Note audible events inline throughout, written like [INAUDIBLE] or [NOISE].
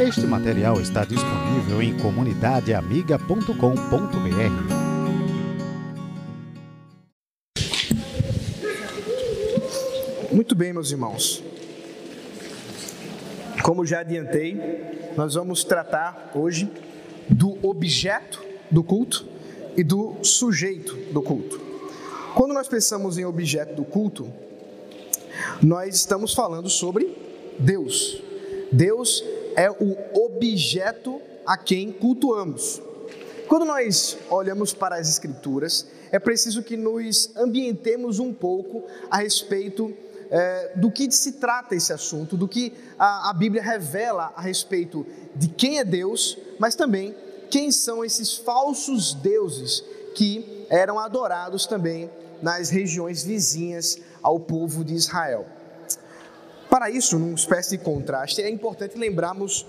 Este material está disponível em comunidadeamiga.com.br. Muito bem, meus irmãos. Como já adiantei, nós vamos tratar hoje do objeto do culto e do sujeito do culto. Quando nós pensamos em objeto do culto, nós estamos falando sobre Deus. Deus é o objeto a quem cultuamos. Quando nós olhamos para as Escrituras, é preciso que nos ambientemos um pouco a respeito é, do que se trata esse assunto, do que a, a Bíblia revela a respeito de quem é Deus, mas também quem são esses falsos deuses que eram adorados também nas regiões vizinhas ao povo de Israel. Para isso, numa espécie de contraste, é importante lembrarmos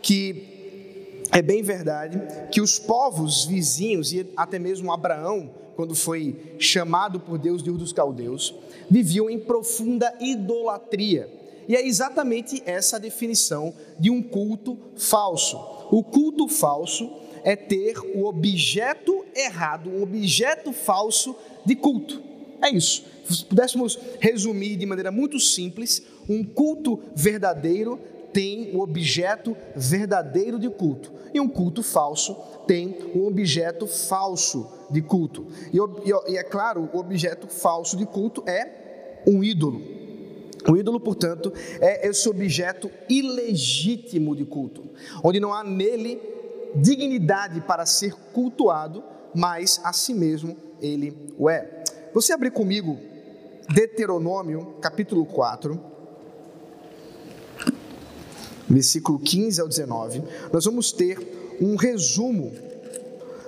que é bem verdade que os povos vizinhos, e até mesmo Abraão, quando foi chamado por Deus de Ur dos Caldeus, viviam em profunda idolatria. E é exatamente essa a definição de um culto falso. O culto falso é ter o objeto errado, um objeto falso de culto. É isso. Se pudéssemos resumir de maneira muito simples, um culto verdadeiro tem o objeto verdadeiro de culto, e um culto falso tem um objeto falso de culto. E, e, é claro, o objeto falso de culto é um ídolo. O ídolo, portanto, é esse objeto ilegítimo de culto, onde não há nele dignidade para ser cultuado, mas a si mesmo ele o é. Você abrir comigo Deuteronômio, capítulo 4, versículo 15 ao 19, nós vamos ter um resumo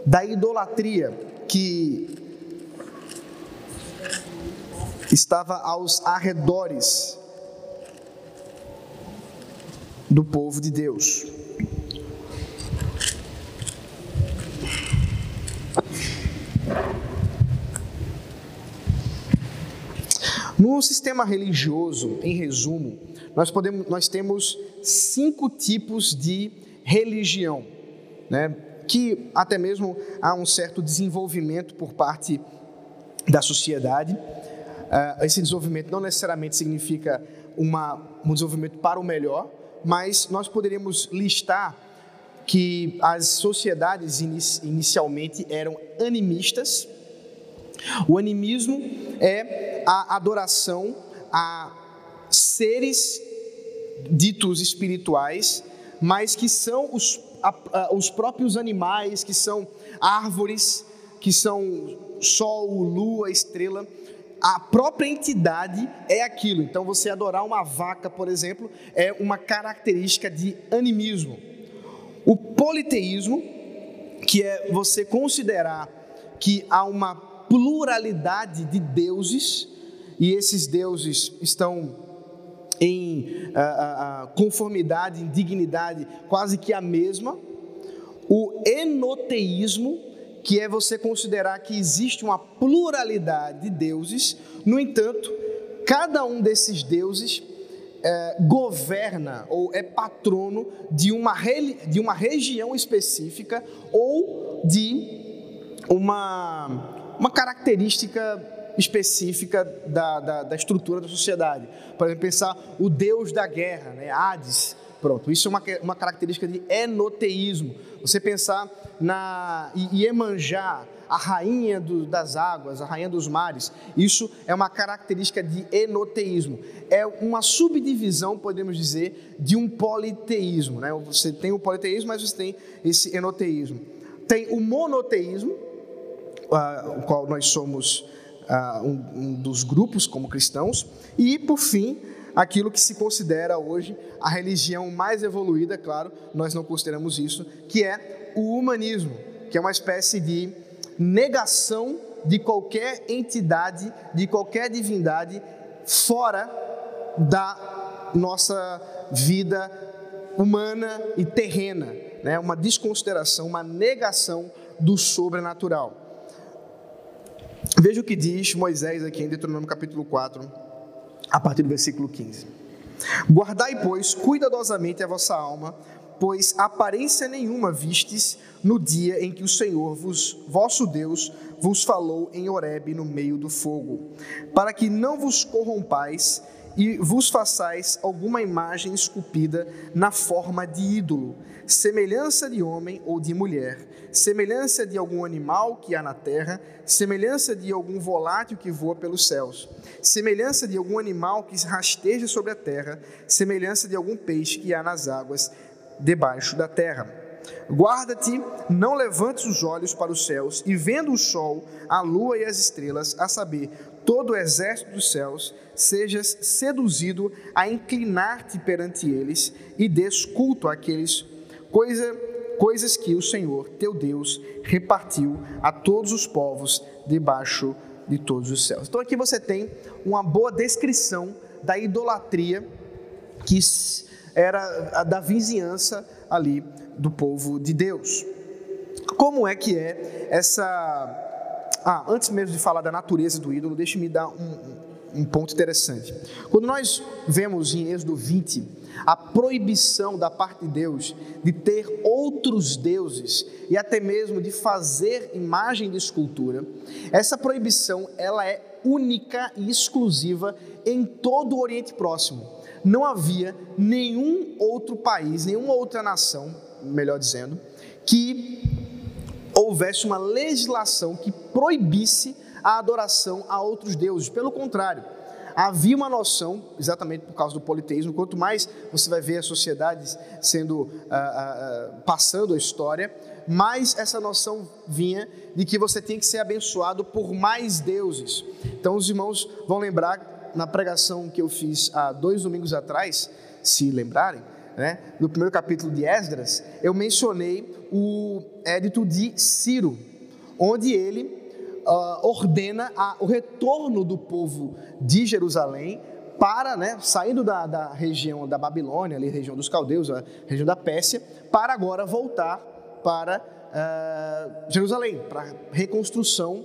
da idolatria que estava aos arredores do povo de Deus. No sistema religioso, em resumo, nós, podemos, nós temos cinco tipos de religião, né? que até mesmo há um certo desenvolvimento por parte da sociedade. Uh, esse desenvolvimento não necessariamente significa uma, um desenvolvimento para o melhor, mas nós poderíamos listar que as sociedades inicialmente eram animistas. O animismo é a adoração a seres ditos espirituais, mas que são os, a, a, os próprios animais, que são árvores, que são sol, lua, estrela. A própria entidade é aquilo. Então, você adorar uma vaca, por exemplo, é uma característica de animismo. O politeísmo, que é você considerar que há uma pluralidade de deuses e esses deuses estão em conformidade, em dignidade quase que a mesma. O enoteísmo, que é você considerar que existe uma pluralidade de deuses, no entanto, cada um desses deuses é, governa ou é patrono de uma, de uma região específica ou de uma, uma característica específica da, da, da, estrutura da sociedade. Por exemplo, pensar o deus da guerra, né? Hades. Pronto, isso é uma, uma característica de enoteísmo. Você pensar na Iemanjá, a rainha do, das águas, a rainha dos mares, isso é uma característica de enoteísmo. É uma subdivisão, podemos dizer, de um politeísmo. Né? Você tem o politeísmo, mas você tem esse enoteísmo. Tem o monoteísmo, o qual nós somos um dos grupos como cristãos, e por fim, aquilo que se considera hoje a religião mais evoluída, claro, nós não consideramos isso, que é o humanismo, que é uma espécie de negação de qualquer entidade, de qualquer divindade fora da nossa vida humana e terrena, né? uma desconsideração, uma negação do sobrenatural. Veja o que diz Moisés aqui em Deuteronômio capítulo 4, a partir do versículo 15. Guardai, pois, cuidadosamente a vossa alma, pois aparência nenhuma vistes no dia em que o Senhor, vos, vosso Deus, vos falou em Horebe no meio do fogo, para que não vos corrompais e vos façais alguma imagem esculpida na forma de ídolo, semelhança de homem ou de mulher, semelhança de algum animal que há na terra, semelhança de algum volátil que voa pelos céus, semelhança de algum animal que rasteja sobre a terra, semelhança de algum peixe que há nas águas debaixo da terra. Guarda-te, não levantes os olhos para os céus e vendo o sol, a lua e as estrelas, a saber, todo o exército dos céus, sejas seduzido a inclinar-te perante eles e des culto àqueles coisa, coisas que o Senhor, teu Deus, repartiu a todos os povos debaixo de todos os céus. Então aqui você tem uma boa descrição da idolatria que era da vizinhança ali do povo de Deus. Como é que é essa. Ah, antes mesmo de falar da natureza do ídolo, deixe-me dar um, um ponto interessante. Quando nós vemos em Êxodo 20 a proibição da parte de Deus de ter outros deuses e até mesmo de fazer imagem de escultura, essa proibição ela é única e exclusiva em todo o Oriente Próximo. Não havia nenhum outro país, nenhuma outra nação melhor dizendo, que houvesse uma legislação que proibisse a adoração a outros deuses. Pelo contrário, havia uma noção, exatamente por causa do politeísmo, quanto mais você vai ver as sociedades sendo, uh, uh, passando a história, mais essa noção vinha de que você tinha que ser abençoado por mais deuses. Então os irmãos vão lembrar na pregação que eu fiz há dois domingos atrás, se lembrarem, né, no primeiro capítulo de Esdras, eu mencionei o édito de Ciro, onde ele uh, ordena a, o retorno do povo de Jerusalém para, né, saindo da, da, região da Babilônia, ali, região dos caldeus, a região da Pérsia, para agora voltar para uh, Jerusalém, para reconstrução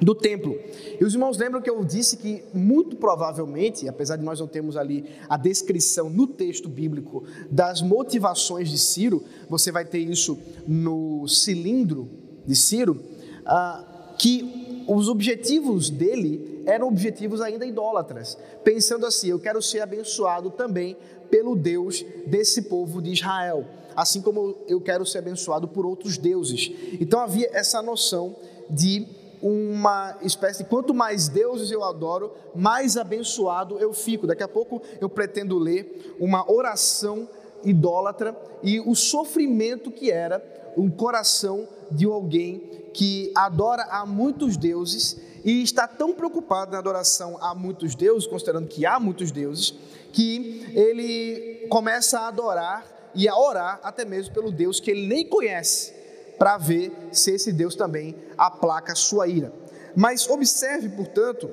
do templo. E os irmãos lembram que eu disse que, muito provavelmente, apesar de nós não termos ali a descrição no texto bíblico das motivações de Ciro, você vai ter isso no cilindro de Ciro, ah, que os objetivos dele eram objetivos ainda idólatras, pensando assim: eu quero ser abençoado também pelo Deus desse povo de Israel, assim como eu quero ser abençoado por outros deuses. Então havia essa noção de uma espécie de quanto mais deuses eu adoro, mais abençoado eu fico. Daqui a pouco eu pretendo ler uma oração idólatra e o sofrimento que era um coração de alguém que adora a muitos deuses e está tão preocupado na adoração a muitos deuses, considerando que há muitos deuses, que ele começa a adorar e a orar até mesmo pelo Deus que ele nem conhece para ver se esse Deus também aplaca a sua ira. Mas observe, portanto,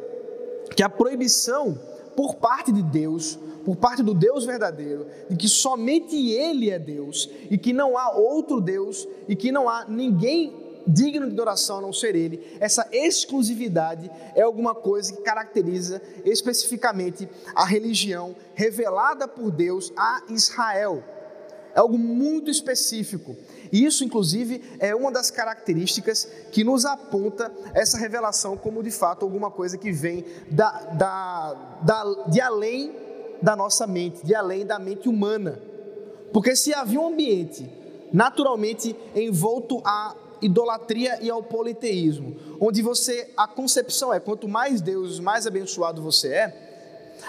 que a proibição por parte de Deus, por parte do Deus verdadeiro, de que somente Ele é Deus e que não há outro Deus e que não há ninguém digno de adoração a não ser Ele, essa exclusividade é alguma coisa que caracteriza especificamente a religião revelada por Deus a Israel. É algo muito específico. Isso, inclusive, é uma das características que nos aponta essa revelação como de fato alguma coisa que vem da, da, da, de além da nossa mente, de além da mente humana. Porque se havia um ambiente naturalmente envolto à idolatria e ao politeísmo, onde você a concepção é quanto mais deuses, mais abençoado você é,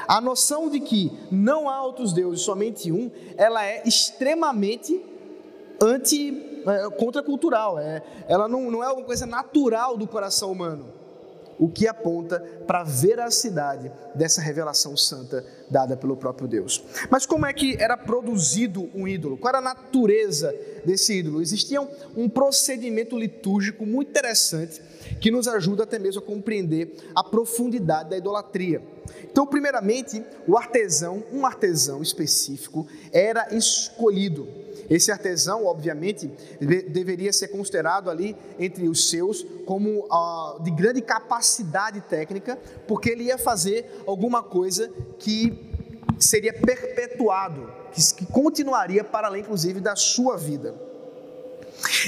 a noção de que não há outros deuses, somente um, ela é extremamente anti, é, contracultural, é, ela não, não é uma coisa natural do coração humano, o que aponta para a veracidade dessa revelação santa dada pelo próprio Deus. Mas como é que era produzido um ídolo? Qual era a natureza desse ídolo? Existia um, um procedimento litúrgico muito interessante que nos ajuda até mesmo a compreender a profundidade da idolatria. Então, primeiramente, o artesão, um artesão específico, era escolhido esse artesão, obviamente, deveria ser considerado ali entre os seus como uh, de grande capacidade técnica, porque ele ia fazer alguma coisa que seria perpetuado, que continuaria para além, inclusive, da sua vida.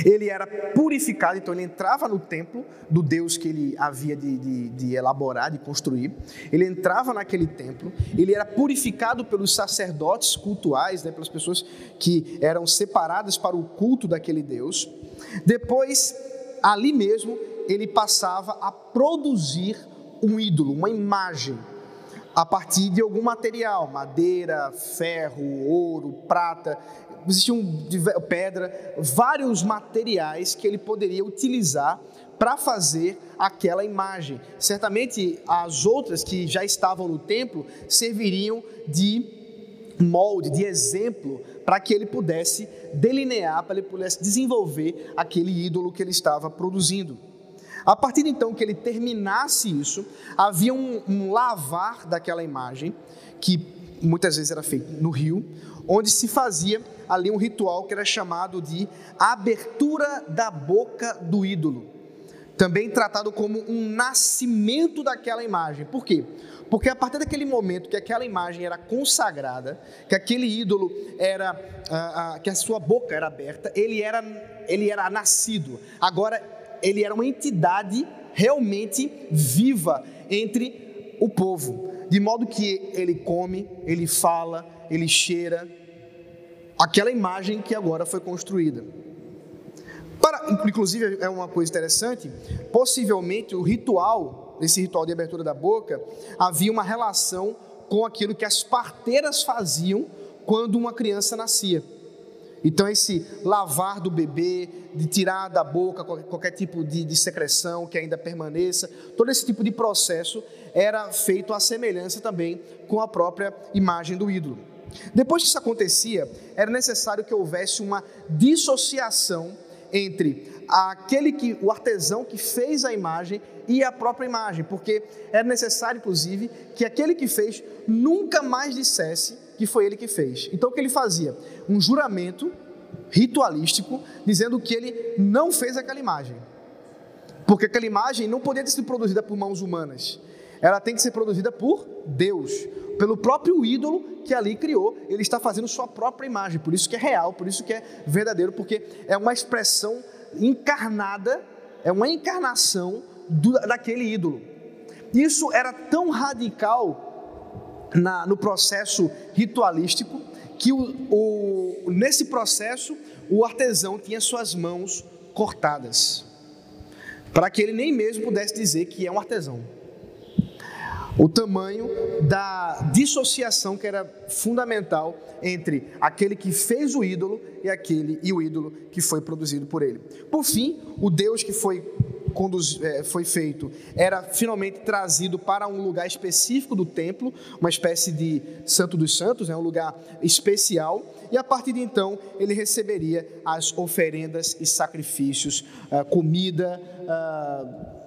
Ele era purificado, então ele entrava no templo do Deus que ele havia de, de, de, elaborar, de construir. Ele entrava naquele templo, ele era purificado pelos sacerdotes cultuais, né, pelas pessoas que eram separadas para o culto daquele Deus. Depois, ali mesmo, ele passava a produzir um ídolo, uma imagem a partir de algum material, madeira, ferro, ouro, prata, existiam pedra, vários materiais que ele poderia utilizar para fazer aquela imagem. Certamente as outras que já estavam no templo serviriam de molde, de exemplo, para que ele pudesse delinear, para ele pudesse desenvolver aquele ídolo que ele estava produzindo. A partir de então que ele terminasse isso, havia um, um lavar daquela imagem, que muitas vezes era feito no rio, onde se fazia ali um ritual que era chamado de abertura da boca do ídolo. Também tratado como um nascimento daquela imagem. Por quê? Porque a partir daquele momento que aquela imagem era consagrada, que aquele ídolo era, ah, ah, que a sua boca era aberta, ele era, ele era nascido. Agora ele era uma entidade realmente viva entre o povo, de modo que ele come, ele fala, ele cheira, aquela imagem que agora foi construída. Para, inclusive é uma coisa interessante, possivelmente o ritual, esse ritual de abertura da boca, havia uma relação com aquilo que as parteiras faziam quando uma criança nascia. Então, esse lavar do bebê, de tirar da boca qualquer, qualquer tipo de, de, secreção que ainda permaneça, todo esse tipo de processo era feito à semelhança também com a própria imagem do ídolo. Depois que isso acontecia, era necessário que houvesse uma dissociação entre aquele que o artesão que fez a imagem e a própria imagem, porque era necessário inclusive que aquele que fez nunca mais dissesse que foi ele que fez. Então o que ele fazia? Um juramento ritualístico dizendo que ele não fez aquela imagem. Porque aquela imagem não podia ser produzida por mãos humanas. Ela tem que ser produzida por Deus, pelo próprio ídolo que ali criou. Ele está fazendo sua própria imagem, por isso que é real, por isso que é verdadeiro, porque é uma expressão encarnada, é uma encarnação do, daquele ídolo. Isso era tão radical na, no processo ritualístico, que o, o, nesse processo o artesão tinha suas mãos cortadas, para que ele nem mesmo pudesse dizer que é um artesão. O tamanho da dissociação que era fundamental entre aquele que fez o ídolo e aquele e o ídolo que foi produzido por ele. Por fim, o Deus que foi é, foi feito era finalmente trazido para um lugar específico do templo, uma espécie de Santo dos Santos, né, um lugar especial, e a partir de então ele receberia as oferendas e sacrifícios, ah, comida, ah,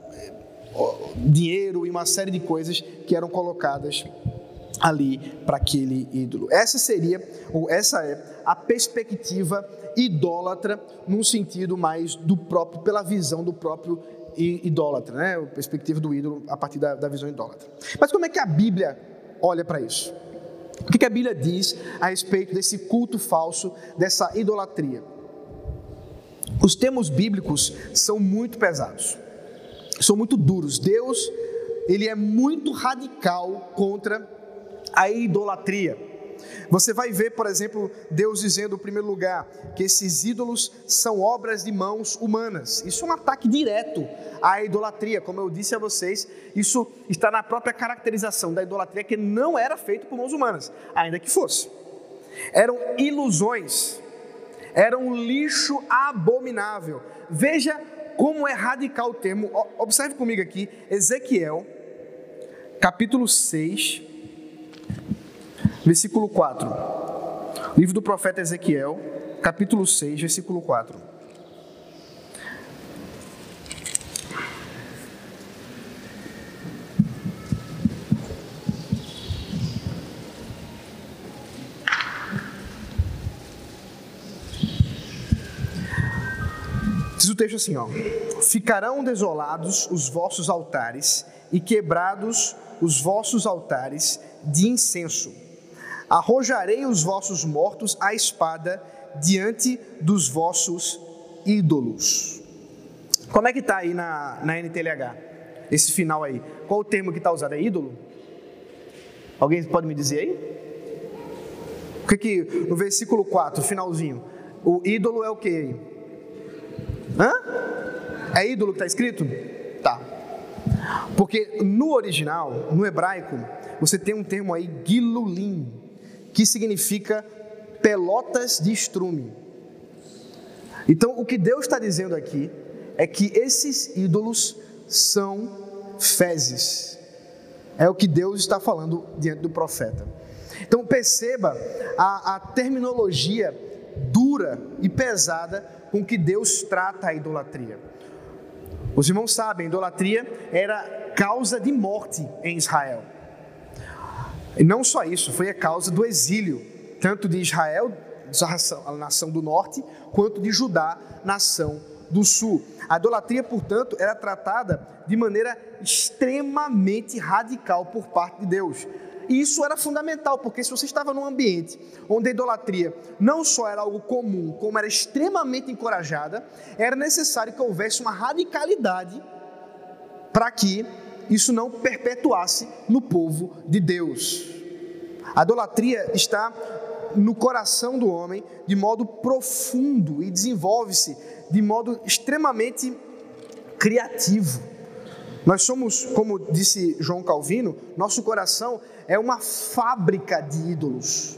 dinheiro e uma série de coisas que eram colocadas ali para aquele ídolo. Essa seria, ou essa é, a perspectiva idólatra num sentido mais do próprio, pela visão do próprio idólatra, né? A perspectiva do ídolo a partir da, da visão idólatra. Mas como é que a Bíblia olha para isso? O que, que a Bíblia diz a respeito desse culto falso, dessa idolatria? Os termos bíblicos são muito pesados, são muito duros. Deus, ele é muito radical contra a idolatria. Você vai ver, por exemplo, Deus dizendo, em primeiro lugar, que esses ídolos são obras de mãos humanas. Isso é um ataque direto à idolatria. Como eu disse a vocês, isso está na própria caracterização da idolatria, que não era feito por mãos humanas, ainda que fosse. Eram ilusões, era um lixo abominável. Veja como é radical o termo. Observe comigo aqui, Ezequiel, capítulo 6 Versículo 4. Livro do profeta Ezequiel, capítulo 6, versículo 4. O texto assim, ó: Ficarão desolados os vossos altares e quebrados os vossos altares de incenso Arrojarei os vossos mortos à espada diante dos vossos ídolos. Como é que está aí na, na NTLH? Esse final aí. Qual o termo que está usado? É ídolo? Alguém pode me dizer aí? O que que no versículo 4, finalzinho, o ídolo é o que? Hã? É ídolo que está escrito? Tá. Porque no original, no hebraico, você tem um termo aí, gilulim, que significa pelotas de estrume. Então, o que Deus está dizendo aqui é que esses ídolos são fezes. É o que Deus está falando diante do profeta. Então, perceba a, a terminologia dura e pesada com que Deus trata a idolatria. Os irmãos sabem, a idolatria era causa de morte em Israel. E não só isso, foi a causa do exílio, tanto de Israel, a nação do norte, quanto de Judá, nação do sul. A idolatria, portanto, era tratada de maneira extremamente radical por parte de Deus. E isso era fundamental, porque se você estava num ambiente onde a idolatria não só era algo comum, como era extremamente encorajada, era necessário que houvesse uma radicalidade para que isso não perpetuasse no povo de Deus. A idolatria está no coração do homem de modo profundo e desenvolve-se de modo extremamente criativo. Nós somos, como disse João Calvino, nosso coração é uma fábrica de ídolos.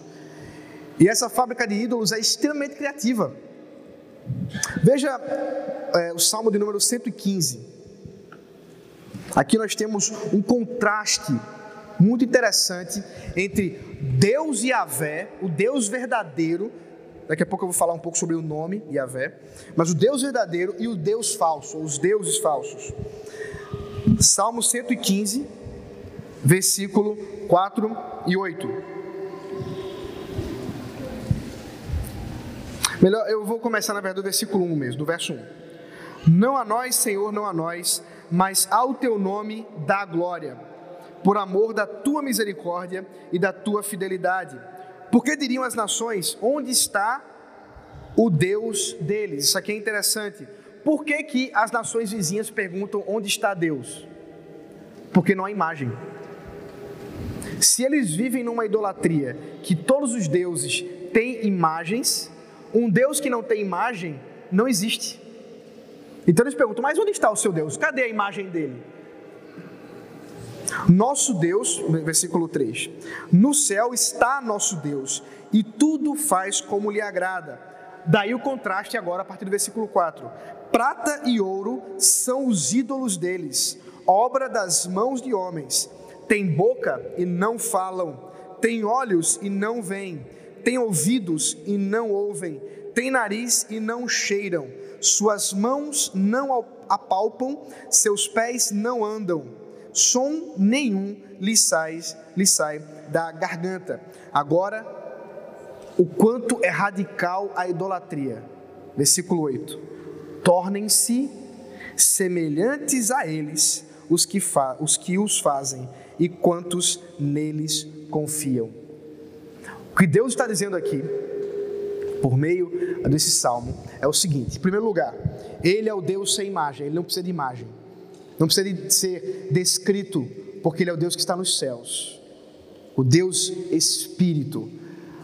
E essa fábrica de ídolos é extremamente criativa. Veja é, o Salmo de número 115. Aqui nós temos um contraste muito interessante entre Deus e Yahvé, o Deus verdadeiro. Daqui a pouco eu vou falar um pouco sobre o nome Yahvé, mas o Deus verdadeiro e o Deus falso, os deuses falsos. Salmo 115, versículo 4 e 8. Melhor, eu vou começar na verdade do versículo 1 mesmo, do verso 1. Não a nós, Senhor, não a nós, mas ao teu nome dá glória, por amor da tua misericórdia e da tua fidelidade. Porque diriam as nações: onde está o Deus deles? Isso aqui é interessante. Por que, que as nações vizinhas perguntam onde está Deus? Porque não há imagem. Se eles vivem numa idolatria que todos os deuses têm imagens, um Deus que não tem imagem não existe. Então eles perguntam: mas onde está o seu Deus? Cadê a imagem dele? Nosso Deus, versículo 3: No céu está nosso Deus, e tudo faz como lhe agrada. Daí o contraste agora a partir do versículo 4: Prata e ouro são os ídolos deles, obra das mãos de homens tem boca e não falam, tem olhos e não veem, tem ouvidos e não ouvem, tem nariz e não cheiram, suas mãos não apalpam, seus pés não andam, som nenhum lhe sai, lhe sai da garganta. Agora, o quanto é radical a idolatria. Versículo 8: Tornem-se semelhantes a eles os que, os que os fazem e quantos neles confiam. O que Deus está dizendo aqui, por meio desse salmo, é o seguinte: em primeiro lugar, Ele é o Deus sem imagem, Ele não precisa de imagem, não precisa de ser descrito, porque Ele é o Deus que está nos céus, o Deus Espírito.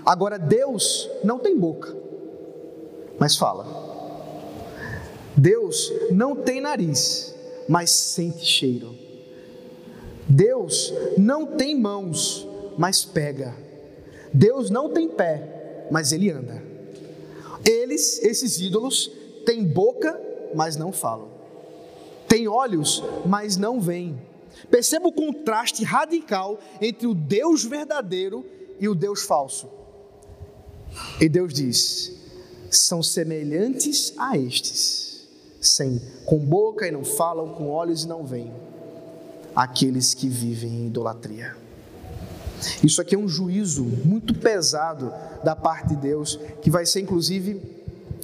Agora, Deus não tem boca, mas fala. Deus não tem nariz, mas sente cheiro. Deus não tem mãos, mas pega. Deus não tem pé, mas ele anda. Eles, esses ídolos, têm boca, mas não falam. Têm olhos, mas não veem. Perceba o contraste radical entre o Deus verdadeiro e o Deus falso. E Deus diz: são semelhantes a estes, sem com boca e não falam, com olhos e não veem aqueles que vivem em idolatria. Isso aqui é um juízo muito pesado da parte de Deus, que vai ser inclusive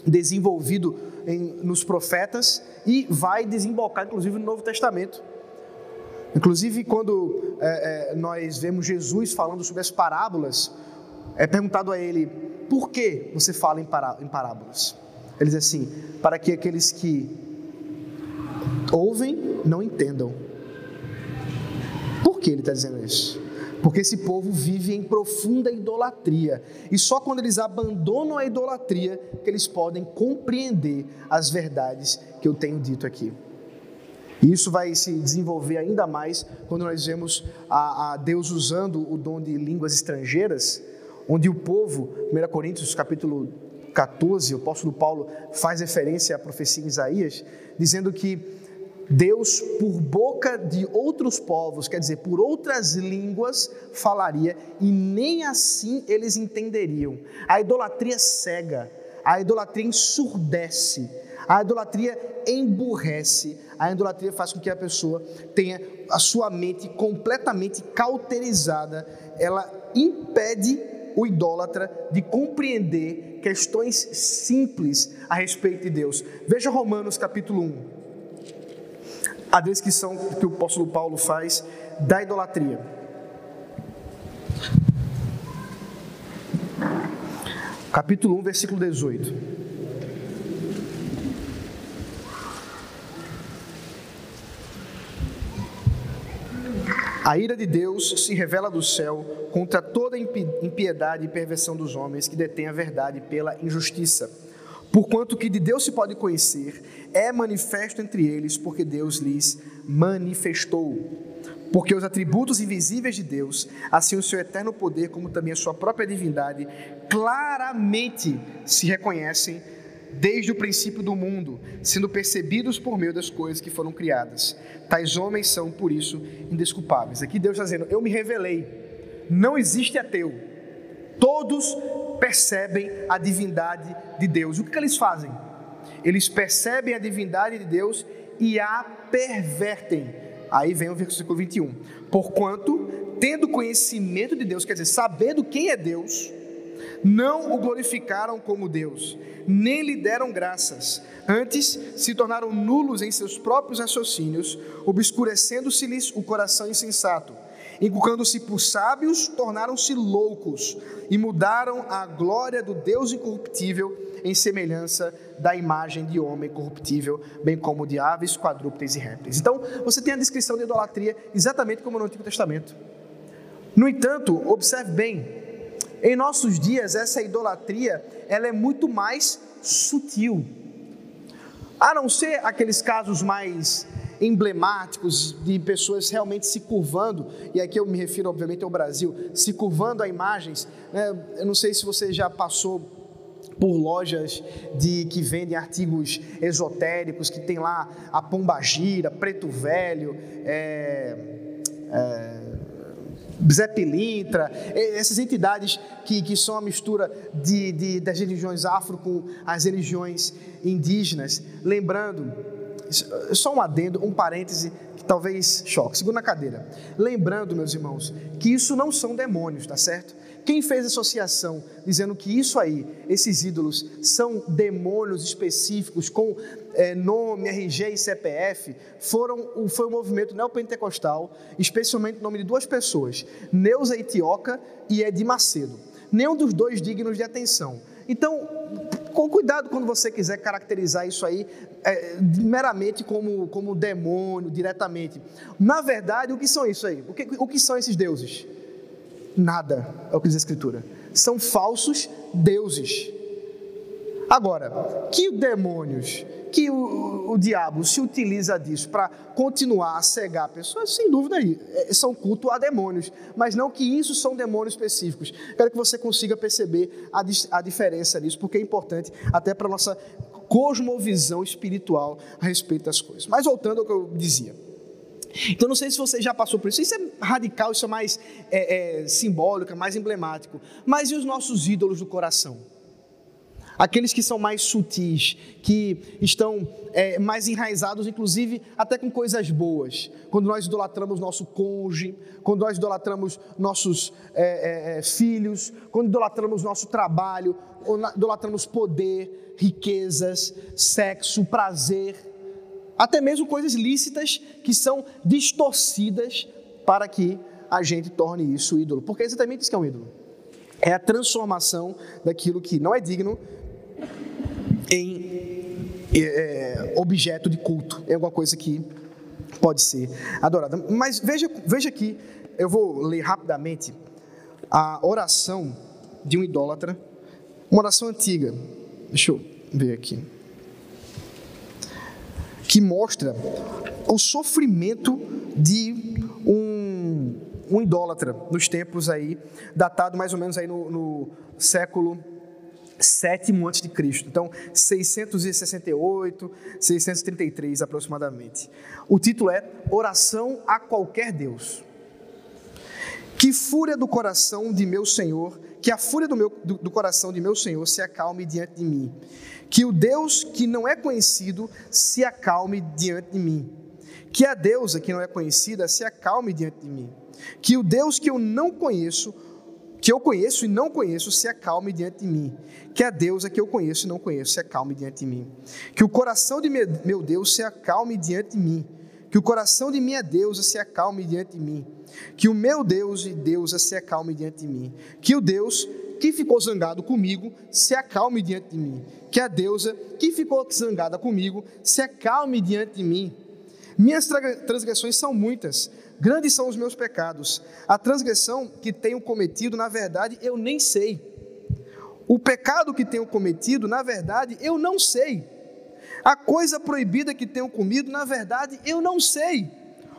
desenvolvido em, nos profetas e vai desembocar inclusive no Novo Testamento. Inclusive, quando é, é, nós vemos Jesus falando sobre as parábolas, é perguntado a ele: por que você fala em, parábolas? Ele diz assim: para que aqueles que ouvem não entendam. Por que ele está dizendo isso? Porque esse povo vive em profunda idolatria. E só quando eles abandonam a idolatria que eles podem compreender as verdades que eu tenho dito aqui. E isso vai se desenvolver ainda mais quando nós vemos a, a Deus usando o dom de línguas estrangeiras, onde o povo, 1 Coríntios capítulo 14, o apóstolo Paulo faz referência à profecia em Isaías, dizendo que Deus, por boca de outros povos, quer dizer, por outras línguas, falaria e nem assim eles entenderiam. A idolatria cega, a idolatria ensurdece, a idolatria emburrece, a idolatria faz com que a pessoa tenha a sua mente completamente cauterizada, ela impede o idólatra de compreender questões simples a respeito de Deus. Veja Romanos capítulo 1 a descrição que o apóstolo Paulo faz da idolatria. Capítulo 1, versículo 18. A ira de Deus se revela do céu contra toda impiedade e perversão dos homens que detêm a verdade pela injustiça Porquanto que de Deus se pode conhecer, é manifesto entre eles, porque Deus lhes manifestou. Porque os atributos invisíveis de Deus, assim o seu eterno poder, como também a sua própria divindade, claramente se reconhecem desde o princípio do mundo, sendo percebidos por meio das coisas que foram criadas. Tais homens são, por isso, indesculpáveis. Aqui Deus está dizendo: Eu me revelei, não existe ateu. Todos percebem a divindade de Deus. O que, que eles fazem? Eles percebem a divindade de Deus e a pervertem. Aí vem o versículo 21. Porquanto, tendo conhecimento de Deus, quer dizer, sabendo quem é Deus, não o glorificaram como Deus, nem lhe deram graças. Antes, se tornaram nulos em seus próprios raciocínios, obscurecendo-se-lhes o coração insensato Inculcando-se por sábios, tornaram-se loucos e mudaram a glória do Deus incorruptível em semelhança da imagem de homem corruptível, bem como de aves, quadrúpedes e répteis. Então, você tem a descrição de idolatria exatamente como no Antigo Testamento. No entanto, observe bem, em nossos dias essa idolatria, ela é muito mais sutil. A não ser aqueles casos mais emblemáticos de pessoas realmente se curvando, e aqui eu me refiro, obviamente, ao Brasil, se curvando a imagens. Né? Eu não sei se você já passou por lojas de que vendem artigos esotéricos, que tem lá a pombagira, preto velho, é, é, Zé Pilintra, essas entidades que, que são a mistura de, de, das religiões afro com as religiões indígenas. Lembrando só um adendo, um parêntese que talvez choque. Segura na cadeira. Lembrando, meus irmãos, que isso não são demônios, tá certo? Quem fez associação dizendo que isso aí, esses ídolos, são demônios específicos com é, nome, RG e CPF, foram, foi o movimento neopentecostal, especialmente o nome de duas pessoas, Neuza Itioca e Edi Macedo. Nenhum dos dois dignos de atenção. Então, com cuidado quando você quiser caracterizar isso aí é, meramente como, como demônio, diretamente. Na verdade, o que são isso aí? O que, o que são esses deuses? Nada, é o que diz a Escritura. São falsos deuses. Agora, que demônios que o, o diabo se utiliza disso para continuar a cegar pessoas, sem dúvida aí, é, são culto a demônios, mas não que isso são demônios específicos. Quero que você consiga perceber a, a diferença disso, porque é importante até para a nossa cosmovisão espiritual a respeito das coisas. Mas voltando ao que eu dizia. Então, não sei se você já passou por isso. Isso é radical, isso é mais é, é, simbólico, é mais emblemático. Mas e os nossos ídolos do coração? aqueles que são mais sutis, que estão é, mais enraizados, inclusive até com coisas boas. Quando nós idolatramos nosso cônjuge, quando nós idolatramos nossos é, é, filhos, quando idolatramos nosso trabalho, idolatramos poder, riquezas, sexo, prazer, até mesmo coisas lícitas que são distorcidas para que a gente torne isso ídolo. Porque é exatamente isso que é um ídolo. é a transformação daquilo que não é digno em é, objeto de culto, é alguma coisa que pode ser adorada. Mas veja, veja aqui, eu vou ler rapidamente a oração de um idólatra, uma oração antiga. Deixa eu ver aqui. Que mostra o sofrimento de um, um idólatra nos tempos aí, datado mais ou menos aí no, no século sétimo antes de Cristo. Então, 668, 633 aproximadamente. O título é Oração a qualquer Deus. Que fúria do coração de meu Senhor, que a fúria do, meu, do, do coração de meu Senhor se acalme diante de mim. Que o Deus que não é conhecido se acalme diante de mim. Que a deusa que não é conhecida se acalme diante de mim. Que o Deus que eu não conheço que eu conheço e não conheço se acalme diante de mim. Que a deusa que eu conheço e não conheço se acalme diante de mim. Que o coração de meu Deus se acalme diante de mim. Que o coração de minha deusa se acalme diante de mim. Que o meu Deus e deusa se acalme diante de mim. Que o Deus que ficou zangado comigo se acalme diante de mim. Que a deusa que ficou zangada comigo se acalme diante de mim. Minhas transgressões são muitas Grandes são os meus pecados. A transgressão que tenho cometido, na verdade, eu nem sei. O pecado que tenho cometido, na verdade, eu não sei. A coisa proibida que tenho comido, na verdade, eu não sei.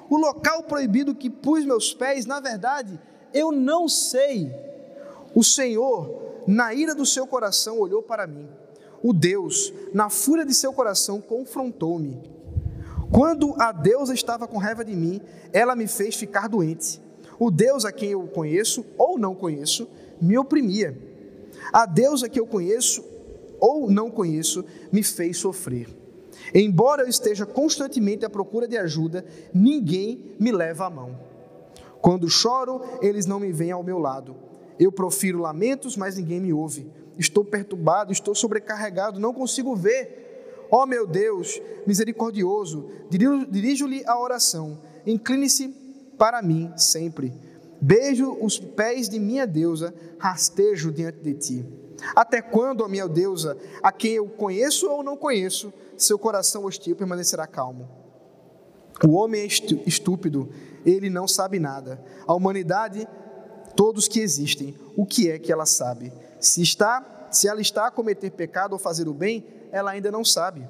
O local proibido que pus meus pés, na verdade, eu não sei. O Senhor, na ira do seu coração, olhou para mim. O Deus, na fúria de seu coração, confrontou-me. Quando a deusa estava com raiva de mim, ela me fez ficar doente. O Deus a quem eu conheço ou não conheço me oprimia. A deusa que eu conheço ou não conheço me fez sofrer. Embora eu esteja constantemente à procura de ajuda, ninguém me leva a mão. Quando choro, eles não me vêm ao meu lado. Eu profiro lamentos, mas ninguém me ouve. Estou perturbado, estou sobrecarregado, não consigo ver. Ó oh, meu Deus, misericordioso, dirijo-lhe a oração, incline-se para mim sempre. Beijo os pés de minha deusa, rastejo diante de ti. Até quando, ó minha deusa, a quem eu conheço ou não conheço, seu coração hostil permanecerá calmo? O homem é estúpido, ele não sabe nada. A humanidade, todos que existem, o que é que ela sabe? Se está, se ela está a cometer pecado ou fazer o bem, ela ainda não sabe.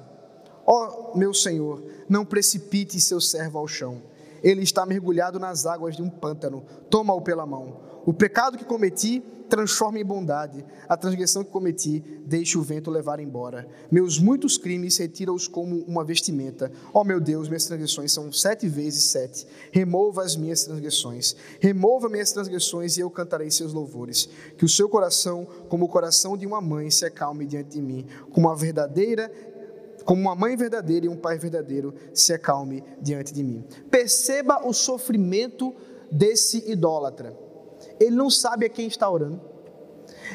Ó oh, meu Senhor, não precipite seu servo ao chão. Ele está mergulhado nas águas de um pântano. Toma-o pela mão. O pecado que cometi, transforma em bondade. A transgressão que cometi, deixe o vento levar embora. Meus muitos crimes, retira-os como uma vestimenta. Ó oh, meu Deus, minhas transgressões são sete vezes sete. Remova as minhas transgressões. Remova minhas transgressões e eu cantarei seus louvores. Que o seu coração, como o coração de uma mãe, se acalme diante de mim, como uma verdadeira como uma mãe verdadeira e um pai verdadeiro se acalme diante de mim. Perceba o sofrimento desse idólatra. Ele não sabe a quem está orando,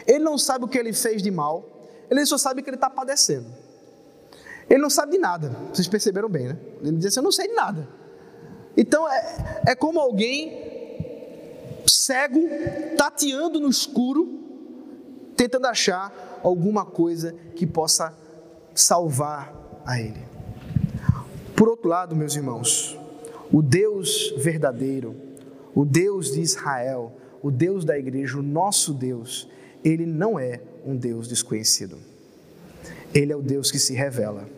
ele não sabe o que ele fez de mal, ele só sabe que ele está padecendo. Ele não sabe de nada, vocês perceberam bem, né? Ele diz assim: Eu não sei de nada. Então é, é como alguém cego, tateando no escuro, tentando achar alguma coisa que possa salvar a ele. Por outro lado, meus irmãos, o Deus verdadeiro, o Deus de Israel, o Deus da igreja, o nosso Deus, ele não é um Deus desconhecido. Ele é o Deus que se revela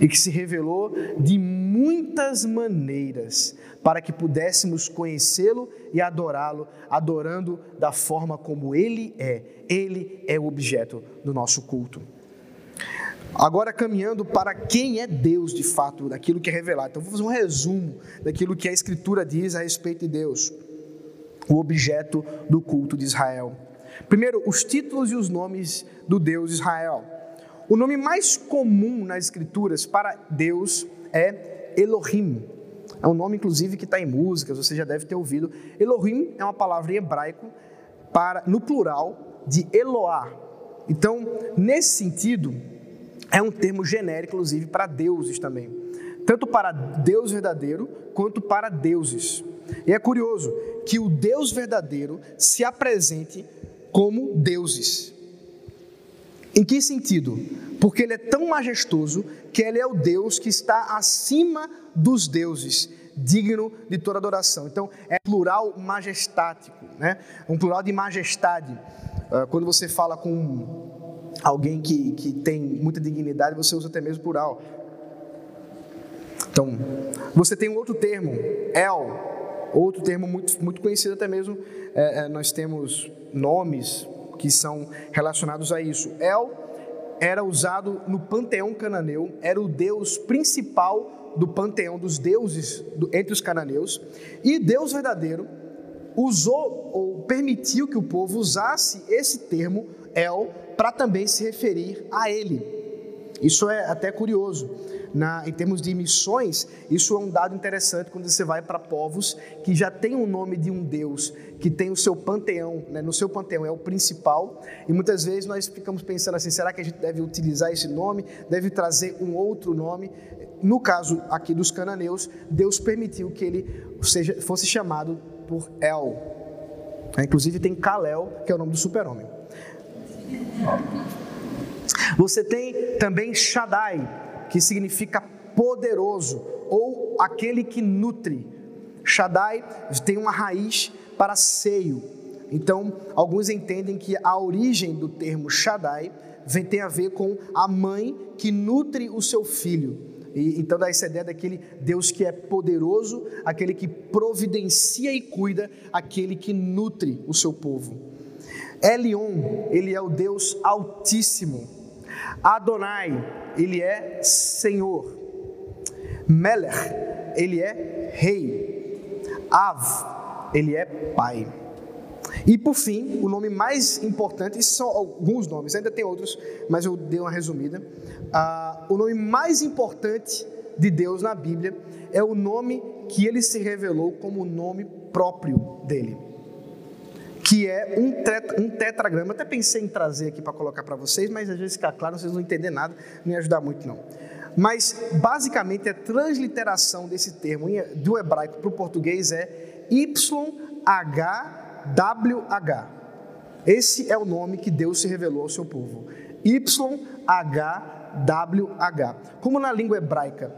e que se revelou de muitas maneiras para que pudéssemos conhecê-lo e adorá-lo, adorando da forma como ele é. Ele é o objeto do nosso culto. Agora, caminhando para quem é Deus de fato, daquilo que é revelado. Então, vou fazer um resumo daquilo que a Escritura diz a respeito de Deus, o objeto do culto de Israel. Primeiro, os títulos e os nomes do Deus Israel. O nome mais comum nas Escrituras para Deus é Elohim. É um nome, inclusive, que está em músicas, você já deve ter ouvido. Elohim é uma palavra em hebraico para, no plural de Eloá. Então, nesse sentido, é um termo genérico, inclusive, para deuses também. Tanto para Deus verdadeiro quanto para deuses. E é curioso que o Deus verdadeiro se apresente como deuses. Em que sentido? Porque ele é tão majestoso que ele é o Deus que está acima dos deuses, digno de toda adoração. Então, é plural majestático, né? um plural de majestade. Ah, quando você fala com alguém que, que tem muita dignidade, você usa até mesmo plural. Então, você tem um outro termo, El, outro termo muito, muito conhecido até mesmo. É, é, nós temos nomes que são relacionados a isso. El era usado no panteão cananeu, era o deus principal do panteão dos deuses do, entre os cananeus, e Deus verdadeiro usou ou permitiu que o povo usasse esse termo El para também se referir a ele. Isso é até curioso na, em termos de missões, isso é um dado interessante quando você vai para povos que já tem o nome de um Deus, que tem o seu panteão, né? no seu panteão é o principal, e muitas vezes nós ficamos pensando assim: será que a gente deve utilizar esse nome, deve trazer um outro nome? No caso aqui dos cananeus, Deus permitiu que ele seja, fosse chamado por El. Inclusive tem Kalel, que é o nome do super-homem. Você tem também Shaddai, que significa poderoso ou aquele que nutre. Shaddai tem uma raiz para seio. Então, alguns entendem que a origem do termo Shaddai vem, tem a ver com a mãe que nutre o seu filho. E, então dá essa ideia daquele Deus que é poderoso, aquele que providencia e cuida, aquele que nutre o seu povo. Elion, ele é o Deus altíssimo. Adonai, ele é Senhor. Melech, ele é Rei. Av, ele é Pai. E por fim, o nome mais importante, são alguns nomes, ainda tem outros, mas eu dei uma resumida. Ah, o nome mais importante de Deus na Bíblia é o nome que ele se revelou como o nome próprio dele que é um, um tetragrama. Eu até pensei em trazer aqui para colocar para vocês, mas às vezes fica claro, vocês não entender nada, não ia ajudar muito não. Mas basicamente a transliteração desse termo do hebraico para o português é YHWH. Esse é o nome que Deus se revelou ao seu povo. YHWH. Como na língua hebraica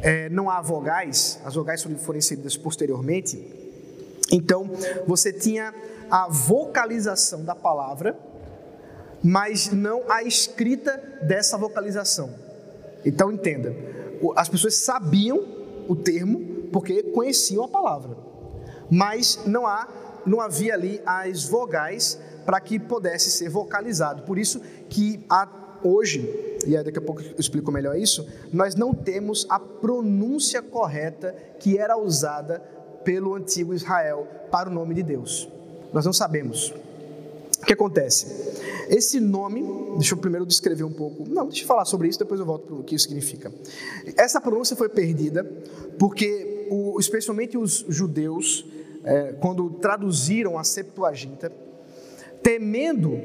é, não há vogais, as vogais foram inseridas posteriormente, então você tinha a vocalização da palavra, mas não a escrita dessa vocalização. Então entenda, as pessoas sabiam o termo porque conheciam a palavra, mas não há, não havia ali as vogais para que pudesse ser vocalizado. Por isso que há, hoje, e daqui a pouco eu explico melhor isso, nós não temos a pronúncia correta que era usada pelo antigo Israel para o nome de Deus. Nós não sabemos. O que acontece? Esse nome, deixa eu primeiro descrever um pouco. Não, deixa eu falar sobre isso, depois eu volto para o que isso significa. Essa pronúncia foi perdida porque, o, especialmente os judeus, é, quando traduziram a Septuaginta, temendo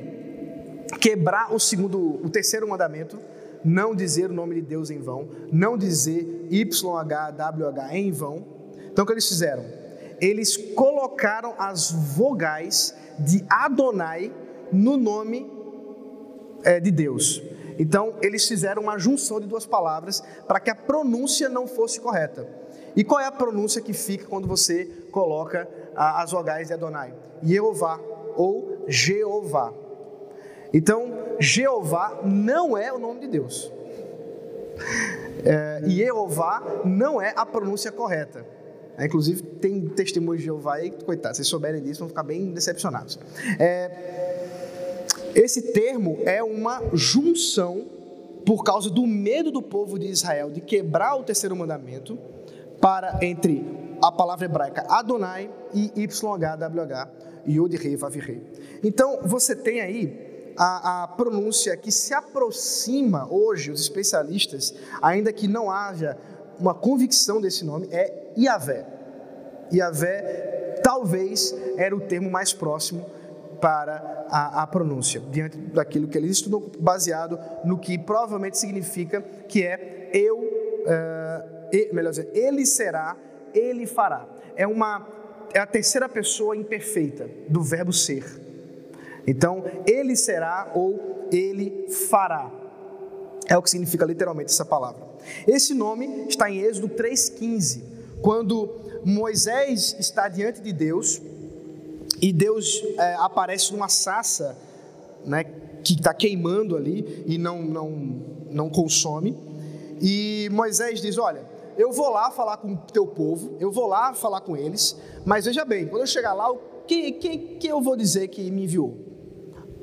quebrar o segundo, o terceiro mandamento, não dizer o nome de Deus em vão, não dizer YHWH em vão. Então o que eles fizeram? Eles colocaram as vogais de Adonai no nome é, de Deus. Então, eles fizeram uma junção de duas palavras para que a pronúncia não fosse correta. E qual é a pronúncia que fica quando você coloca a, as vogais de Adonai? Jeová ou Jeová. Então, Jeová não é o nome de Deus. É, Jeová não é a pronúncia correta. É, inclusive, tem testemunhos de Jeová aí, coitado, se souberem disso, vão ficar bem decepcionados. É, esse termo é uma junção por causa do medo do povo de Israel de quebrar o terceiro mandamento para entre a palavra hebraica Adonai e YHWH, Yod Rei Vav Rei. Então, você tem aí a, a, pronúncia que se aproxima hoje, os especialistas, ainda que não haja uma convicção desse nome, é Iavé. Iavé talvez era o termo mais próximo para a, a, pronúncia, diante daquilo que eles estudam, baseado no que provavelmente significa que é eu, uh, e, melhor dizer, ele será, ele fará. É uma é a terceira pessoa imperfeita do verbo ser. Então, ele será ou ele fará. É o que significa literalmente essa palavra. Esse nome está em Êxodo 3,15, quando Moisés está diante de Deus e Deus é, aparece numa sassa né, que está queimando ali e não, não, não consome. E Moisés diz: Olha, eu vou lá falar com o teu povo, eu vou lá falar com eles, mas veja bem, quando eu chegar lá, o que, que, que eu vou dizer que me enviou?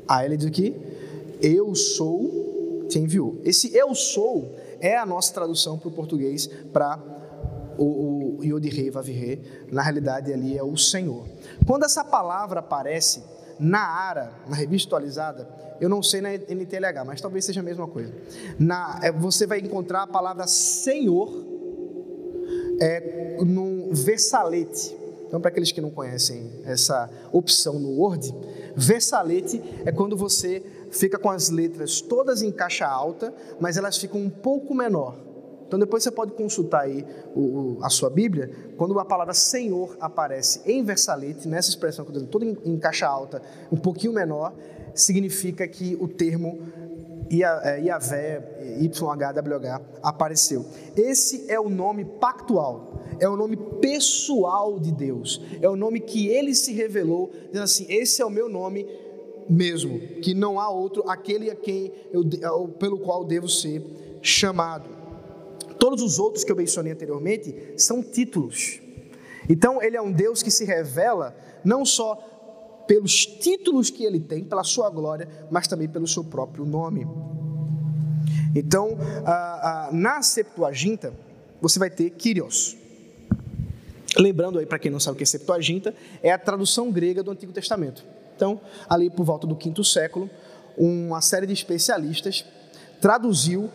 Aí ele diz aqui: Eu sou te enviou. Esse eu sou é a nossa tradução para o português para o, o Yod-Rei, Vav-Rei, na realidade ali é o Senhor. Quando essa palavra aparece na ARA, na revista atualizada, eu não sei na NTLH, mas talvez seja a mesma coisa. Na, é, você vai encontrar a palavra Senhor é, no versalete. Então, para aqueles que não conhecem essa opção no Word, versalete é quando você fica com as letras todas em caixa alta, mas elas ficam um pouco menor. Então depois você pode consultar aí o, o, a sua Bíblia, quando a palavra Senhor aparece em versalete, nessa expressão que eu estou toda em, em caixa alta, um pouquinho menor, significa que o termo é, Yahvé, YHWH, apareceu. Esse é o nome pactual, é o nome pessoal de Deus, é o nome que ele se revelou, dizendo assim: esse é o meu nome mesmo, que não há outro, aquele a quem eu, pelo qual devo ser chamado. Todos os outros que eu mencionei anteriormente são títulos. Então, ele é um Deus que se revela não só pelos títulos que ele tem, pela sua glória, mas também pelo seu próprio nome. Então, na Septuaginta, você vai ter Kyrios. Lembrando aí, para quem não sabe o que é Septuaginta, é a tradução grega do Antigo Testamento. Então, ali por volta do quinto século, uma série de especialistas traduziu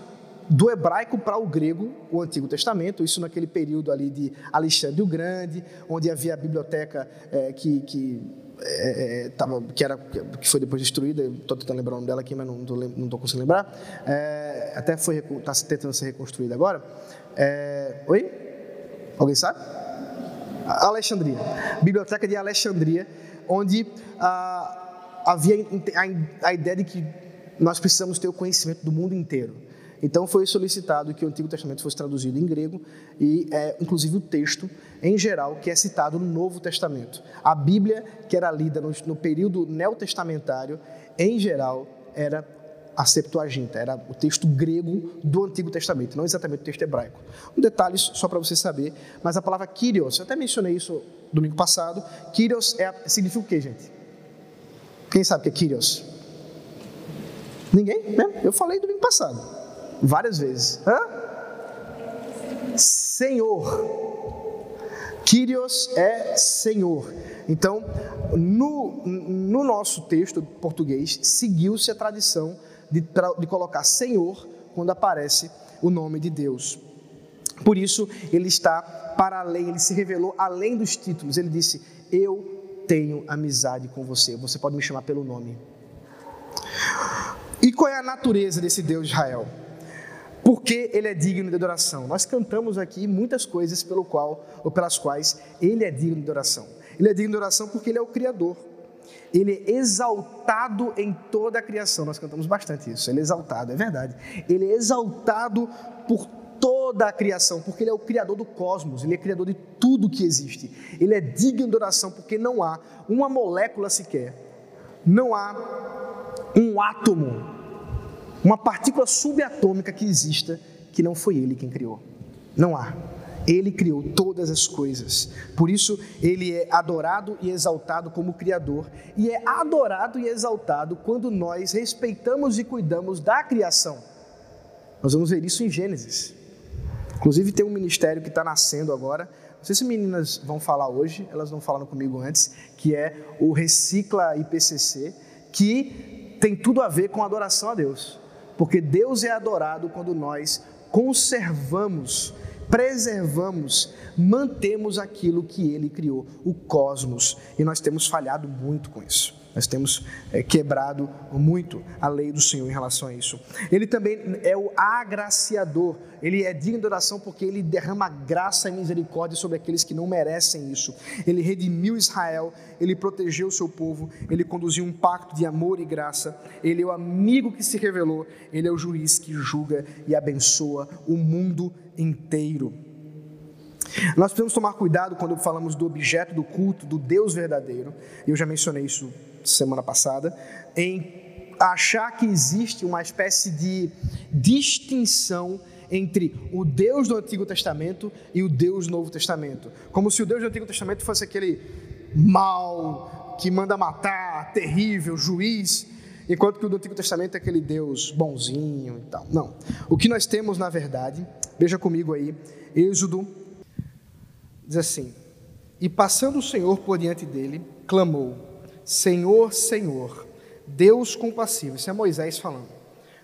do hebraico para o grego o Antigo Testamento, isso naquele período ali de Alexandre o Grande, onde havia a biblioteca é, que, que, é, tava, que, era, que foi depois destruída, estou tentando lembrar o nome dela aqui, mas não estou conseguindo lembrar, é, até está tentando ser reconstruída agora. Oi? Alguém sabe? Alexandria, Biblioteca de Alexandria, onde ah, havia a, a ideia de que nós precisamos ter o conhecimento do mundo inteiro. Então foi solicitado que o Antigo Testamento fosse traduzido em grego e é inclusive o texto em geral que é citado no Novo Testamento. A Bíblia que era lida no, no período neotestamentário, em geral, era a Septuaginta, era o texto grego do Antigo Testamento, não exatamente o texto hebraico. Um detalhe só para você saber, mas a palavra Kyrios, eu até mencionei isso domingo passado, Kyrios é, significa o que, gente? Quem sabe o que é Kyrios? Ninguém? Né? Eu falei domingo passado. Várias vezes. Hã? Senhor. Kyrios é Senhor. Então, no, no nosso texto português, seguiu-se a tradição de, de colocar Senhor quando aparece o nome de Deus. Por isso, ele está para além, ele se revelou além dos títulos. Ele disse: Eu tenho amizade com você. Você pode me chamar pelo nome. E qual é a natureza desse Deus de Israel? Porque ele é digno de adoração. Nós cantamos aqui muitas coisas pelo qual ou pelas quais ele é digno de adoração. Ele é digno de adoração porque ele é o criador. Ele é exaltado em toda a criação. Nós cantamos bastante isso. Ele é exaltado, é verdade. Ele é exaltado por toda a criação, porque ele é o criador do cosmos, ele é criador de tudo que existe. Ele é digno de adoração porque não há uma molécula sequer, não há um átomo uma partícula subatômica que exista que não foi ele quem criou. Não há. Ele criou todas as coisas. Por isso, ele é adorado e exaltado como Criador, e é adorado e exaltado quando nós respeitamos e cuidamos da criação. Nós vamos ver isso em Gênesis. Inclusive, tem um ministério que está nascendo agora. Não sei se meninas vão falar hoje, elas não falaram comigo antes, que é o Recicla IPCC, que tem tudo a ver com adoração a Deus. Porque Deus é adorado quando nós conservamos, preservamos, mantemos aquilo que Ele criou, o cosmos, e nós temos falhado muito com isso. Nós temos é, quebrado muito a lei do Senhor em relação a isso. Ele também é o agraciador. Ele é digno de oração porque ele derrama graça e misericórdia sobre aqueles que não merecem isso. Ele redimiu Israel, ele protegeu o seu povo, ele conduziu um pacto de amor e graça. Ele é o amigo que se revelou, ele é o juiz que julga e abençoa o mundo inteiro. Nós precisamos tomar cuidado quando falamos do objeto do culto, do Deus verdadeiro. Eu já mencionei isso semana passada, em achar que existe uma espécie de distinção entre o Deus do Antigo Testamento e o Deus do Novo Testamento. Como se o Deus do Antigo Testamento fosse aquele mal que manda matar, terrível, juiz, enquanto que o do Antigo Testamento é aquele Deus bonzinho e tal. Não. O que nós temos, na verdade, veja comigo aí, Êxodo diz assim: E passando o Senhor por diante dele, clamou: Senhor, Senhor, Deus compassivo, isso é Moisés falando.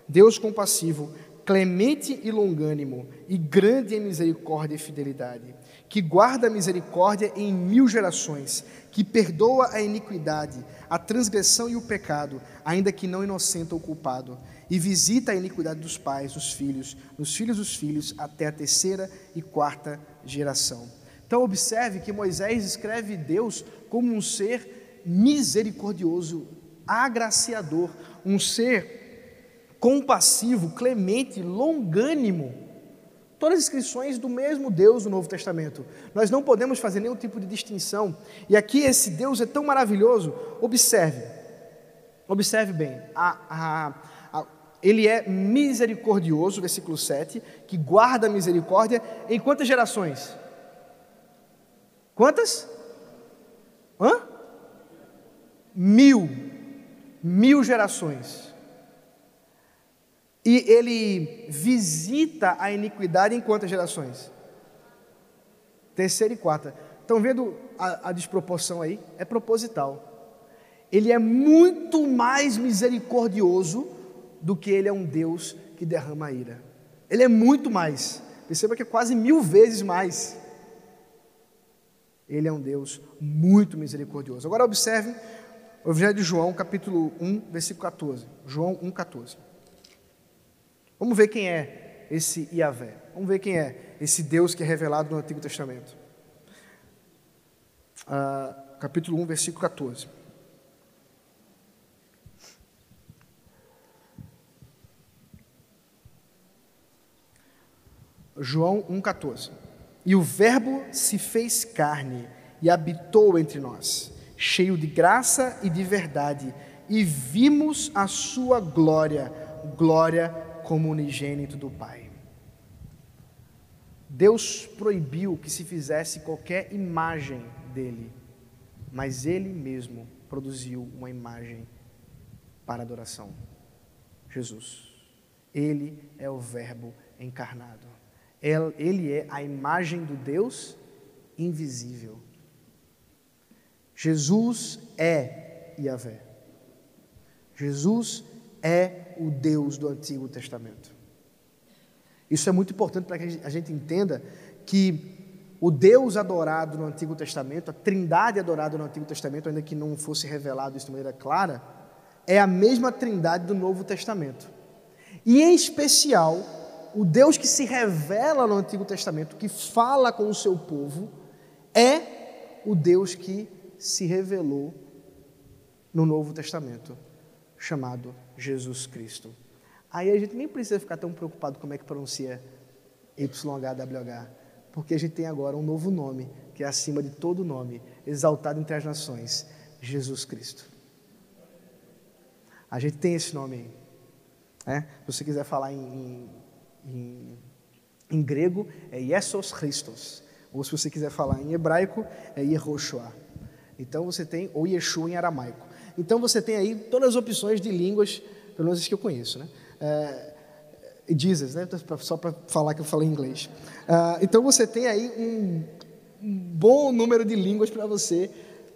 Deus compassivo, clemente e longânimo, e grande em misericórdia e fidelidade, que guarda a misericórdia em mil gerações, que perdoa a iniquidade, a transgressão e o pecado, ainda que não inocenta o culpado, e visita a iniquidade dos pais, dos filhos, dos filhos dos filhos, até a terceira e quarta geração. Então, observe que Moisés escreve Deus como um ser misericordioso, agraciador, um ser compassivo, clemente, longânimo. Todas as inscrições do mesmo Deus no Novo Testamento. Nós não podemos fazer nenhum tipo de distinção. E aqui esse Deus é tão maravilhoso. Observe, observe bem. A, a, a, ele é misericordioso, versículo 7, que guarda a misericórdia em quantas gerações? Quantas? Hã? Mil, mil gerações. E ele visita a iniquidade em quantas gerações? Terceira e quarta. Estão vendo a, a desproporção aí? É proposital. Ele é muito mais misericordioso do que ele é um Deus que derrama ira. Ele é muito mais. Perceba que é quase mil vezes mais. Ele é um Deus muito misericordioso. Agora observe o Evangelho de João, capítulo 1, versículo 14. João 1, 14. Vamos ver quem é esse Iavé. Vamos ver quem é esse Deus que é revelado no Antigo Testamento. Uh, capítulo 1, versículo 14. João 1,14. E o Verbo se fez carne e habitou entre nós cheio de graça e de verdade, e vimos a sua glória, glória como unigênito do Pai. Deus proibiu que se fizesse qualquer imagem dele, mas ele mesmo produziu uma imagem para adoração. Jesus. Ele é o Verbo encarnado. Ele é a imagem do Deus invisível. Jesus é Yahvé. Jesus é o Deus do Antigo Testamento. Isso é muito importante para que a gente entenda que o Deus adorado no Antigo Testamento, a trindade adorada no Antigo Testamento, ainda que não fosse revelado isso de maneira clara, é a mesma trindade do Novo Testamento. E em especial, o Deus que se revela no Antigo Testamento, que fala com o seu povo, é o Deus que se revelou no Novo Testamento, chamado Jesus Cristo. Aí a gente nem precisa ficar tão preocupado como é que pronuncia YHWH, porque a gente tem agora um novo nome, que é acima de todo nome, exaltado entre as nações, Jesus Cristo. A gente tem esse nome aí. É? Se você quiser falar em, em, em grego, é Yesos Christos. Ou se você quiser falar em hebraico, é Yehoshua. Então você tem, ou Yeshua em aramaico. Então você tem aí todas as opções de línguas, pelo menos as que eu conheço, né? É, Jesus, né? Só para falar que eu falei inglês. Uh, então você tem aí um, um bom número de línguas para você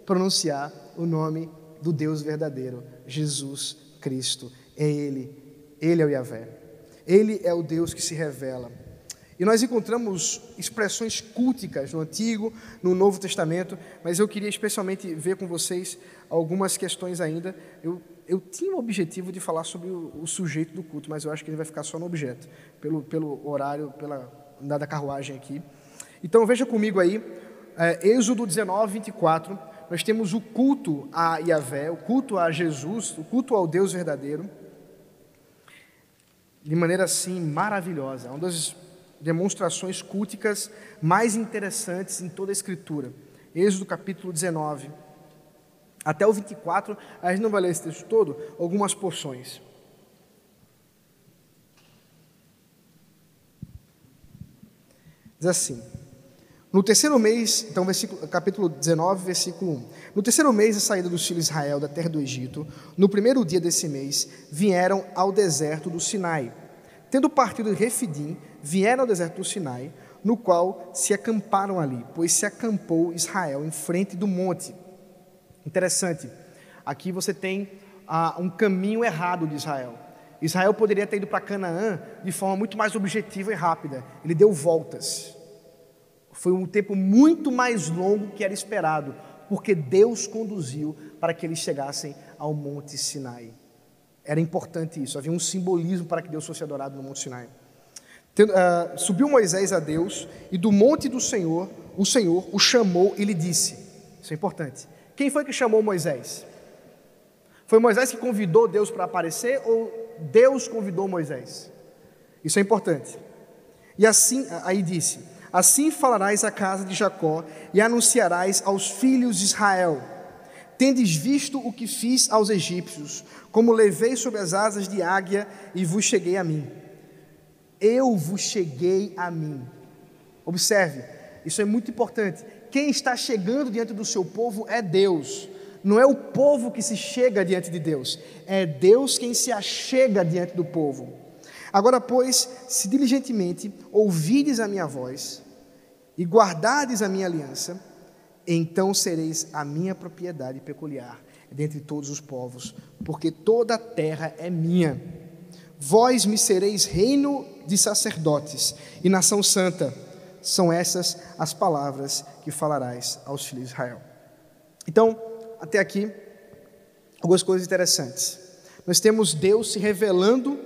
pronunciar o nome do Deus verdadeiro, Jesus Cristo. É Ele, Ele é o Yahvé. Ele é o Deus que se revela. E nós encontramos expressões culticas no Antigo, no Novo Testamento, mas eu queria especialmente ver com vocês algumas questões ainda. Eu, eu tinha o objetivo de falar sobre o, o sujeito do culto, mas eu acho que ele vai ficar só no objeto, pelo, pelo horário, pela andada carruagem aqui. Então veja comigo aí, é, Êxodo 19, 24. Nós temos o culto a Yahvé, o culto a Jesus, o culto ao Deus verdadeiro, de maneira assim maravilhosa. É uma das demonstrações culticas mais interessantes em toda a Escritura. Êxodo capítulo 19. Até o 24, a gente não vai ler esse texto todo, algumas porções. Diz assim: No terceiro mês, então, capítulo 19, versículo 1. No terceiro mês da saída dos filhos de Israel da terra do Egito, no primeiro dia desse mês, vieram ao deserto do Sinai. Tendo partido de Refidim, vieram ao deserto do Sinai, no qual se acamparam ali, pois se acampou Israel em frente do monte. Interessante, aqui você tem ah, um caminho errado de Israel. Israel poderia ter ido para Canaã de forma muito mais objetiva e rápida, ele deu voltas. Foi um tempo muito mais longo que era esperado, porque Deus conduziu para que eles chegassem ao Monte Sinai. Era importante isso, havia um simbolismo para que Deus fosse adorado no Monte Sinai. Uh, subiu Moisés a Deus e do monte do Senhor, o Senhor o chamou e lhe disse: Isso é importante. Quem foi que chamou Moisés? Foi Moisés que convidou Deus para aparecer ou Deus convidou Moisés? Isso é importante. E assim, aí disse: Assim falarás à casa de Jacó e anunciarás aos filhos de Israel: Tendes visto o que fiz aos egípcios, como levei sobre as asas de águia e vos cheguei a mim eu vos cheguei a mim. Observe, isso é muito importante. Quem está chegando diante do seu povo é Deus. Não é o povo que se chega diante de Deus, é Deus quem se achega diante do povo. Agora, pois, se diligentemente ouvides a minha voz e guardardes a minha aliança, então sereis a minha propriedade peculiar dentre todos os povos, porque toda a terra é minha. Vós me sereis reino de sacerdotes e nação santa. São essas as palavras que falarás aos filhos de Israel. Então, até aqui, algumas coisas interessantes. Nós temos Deus se revelando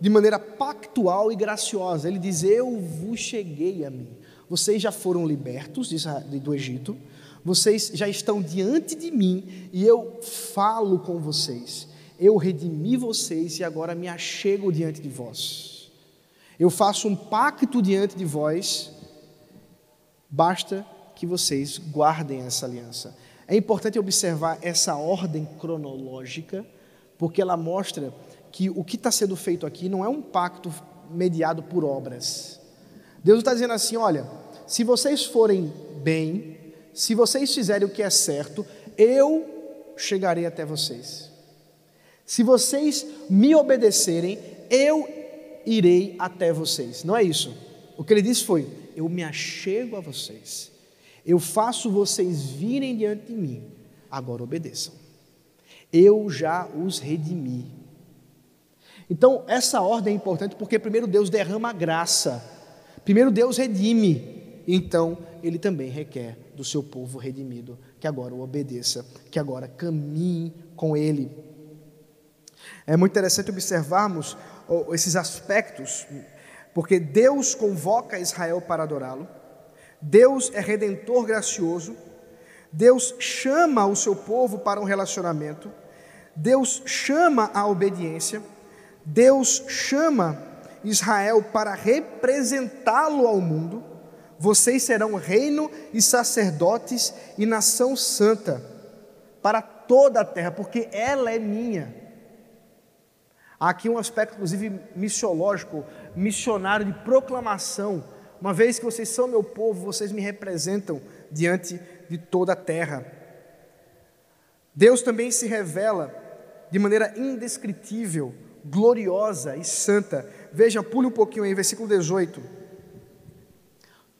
de maneira pactual e graciosa. Ele diz: Eu vos cheguei a mim. Vocês já foram libertos do Egito, vocês já estão diante de mim e eu falo com vocês. Eu redimi vocês e agora me achego diante de vós. Eu faço um pacto diante de vós, basta que vocês guardem essa aliança. É importante observar essa ordem cronológica, porque ela mostra que o que está sendo feito aqui não é um pacto mediado por obras. Deus está dizendo assim: olha, se vocês forem bem, se vocês fizerem o que é certo, eu chegarei até vocês. Se vocês me obedecerem, eu irei até vocês. Não é isso. O que ele disse foi: Eu me achego a vocês. Eu faço vocês virem diante de mim. Agora obedeçam. Eu já os redimi. Então, essa ordem é importante porque primeiro Deus derrama graça. Primeiro Deus redime. Então, ele também requer do seu povo redimido que agora o obedeça, que agora caminhe com ele. É muito interessante observarmos esses aspectos, porque Deus convoca Israel para adorá-lo, Deus é redentor gracioso, Deus chama o seu povo para um relacionamento, Deus chama a obediência, Deus chama Israel para representá-lo ao mundo. Vocês serão reino e sacerdotes e nação santa para toda a terra, porque ela é minha. Há aqui um aspecto, inclusive, missiológico, missionário de proclamação. Uma vez que vocês são meu povo, vocês me representam diante de toda a terra. Deus também se revela de maneira indescritível, gloriosa e santa. Veja, pule um pouquinho aí, versículo 18.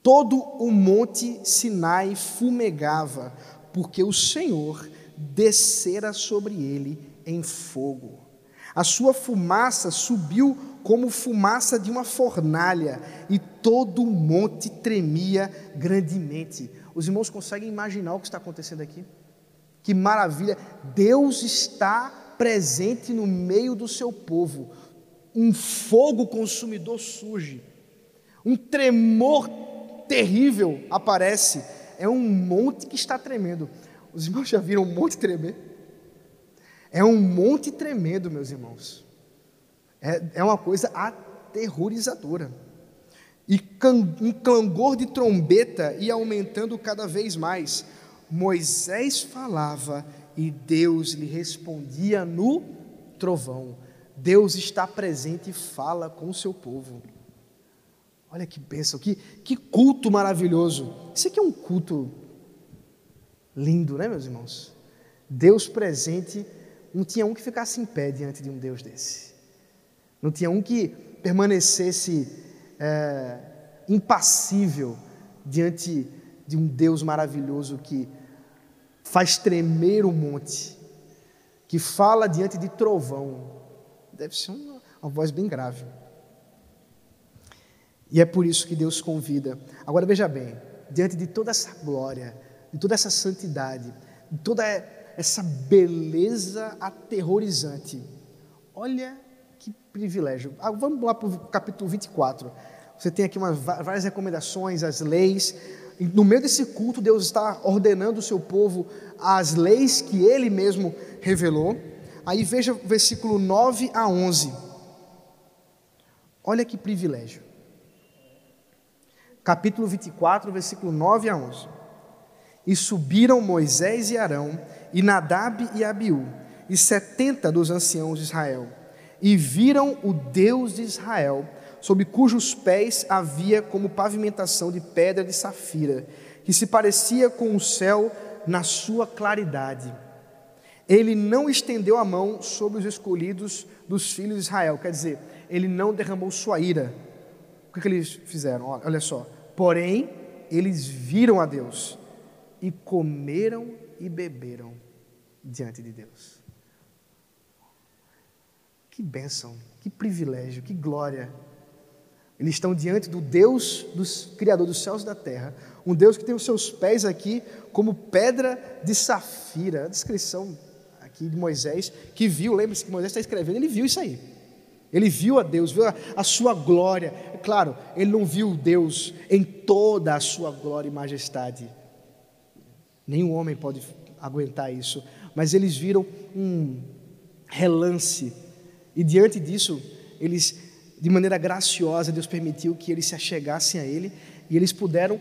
Todo o monte Sinai fumegava, porque o Senhor descera sobre ele em fogo. A sua fumaça subiu como fumaça de uma fornalha, e todo o monte tremia grandemente. Os irmãos conseguem imaginar o que está acontecendo aqui? Que maravilha! Deus está presente no meio do seu povo. Um fogo consumidor surge, um tremor terrível aparece. É um monte que está tremendo. Os irmãos já viram um monte tremer? É um monte tremendo, meus irmãos. É, é uma coisa aterrorizadora. E um clangor de trombeta ia aumentando cada vez mais. Moisés falava e Deus lhe respondia no trovão. Deus está presente e fala com o seu povo. Olha que bênção, que, que culto maravilhoso. Isso aqui é um culto lindo, né, meus irmãos? Deus presente, não tinha um que ficasse em pé diante de um Deus desse. Não tinha um que permanecesse é, impassível diante de um Deus maravilhoso que faz tremer o monte, que fala diante de trovão. Deve ser uma, uma voz bem grave. E é por isso que Deus convida. Agora veja bem, diante de toda essa glória, de toda essa santidade, de toda essa beleza aterrorizante, olha que privilégio. Ah, vamos lá para o capítulo 24. Você tem aqui umas, várias recomendações, as leis. No meio desse culto, Deus está ordenando o seu povo as leis que ele mesmo revelou. Aí veja o versículo 9 a 11. Olha que privilégio capítulo 24, versículo 9 a 11. E subiram Moisés e Arão, e Nadab e Abiú, e setenta dos anciãos de Israel, e viram o Deus de Israel, sob cujos pés havia como pavimentação de pedra de safira, que se parecia com o céu na sua claridade. Ele não estendeu a mão sobre os escolhidos dos filhos de Israel, quer dizer, ele não derramou sua ira. O que, que eles fizeram? Olha só, Porém, eles viram a Deus e comeram e beberam diante de Deus. Que bênção, que privilégio, que glória. Eles estão diante do Deus, dos Criador dos céus e da terra, um Deus que tem os seus pés aqui como pedra de safira. A descrição aqui de Moisés, que viu, lembre-se que Moisés está escrevendo, ele viu isso aí. Ele viu a Deus, viu a, a, sua glória. É claro, ele não viu Deus em toda a sua glória e majestade. Nenhum homem pode aguentar isso. Mas eles viram um relance. E diante disso, eles, de maneira graciosa, Deus permitiu que eles se achegassem a Ele e eles puderam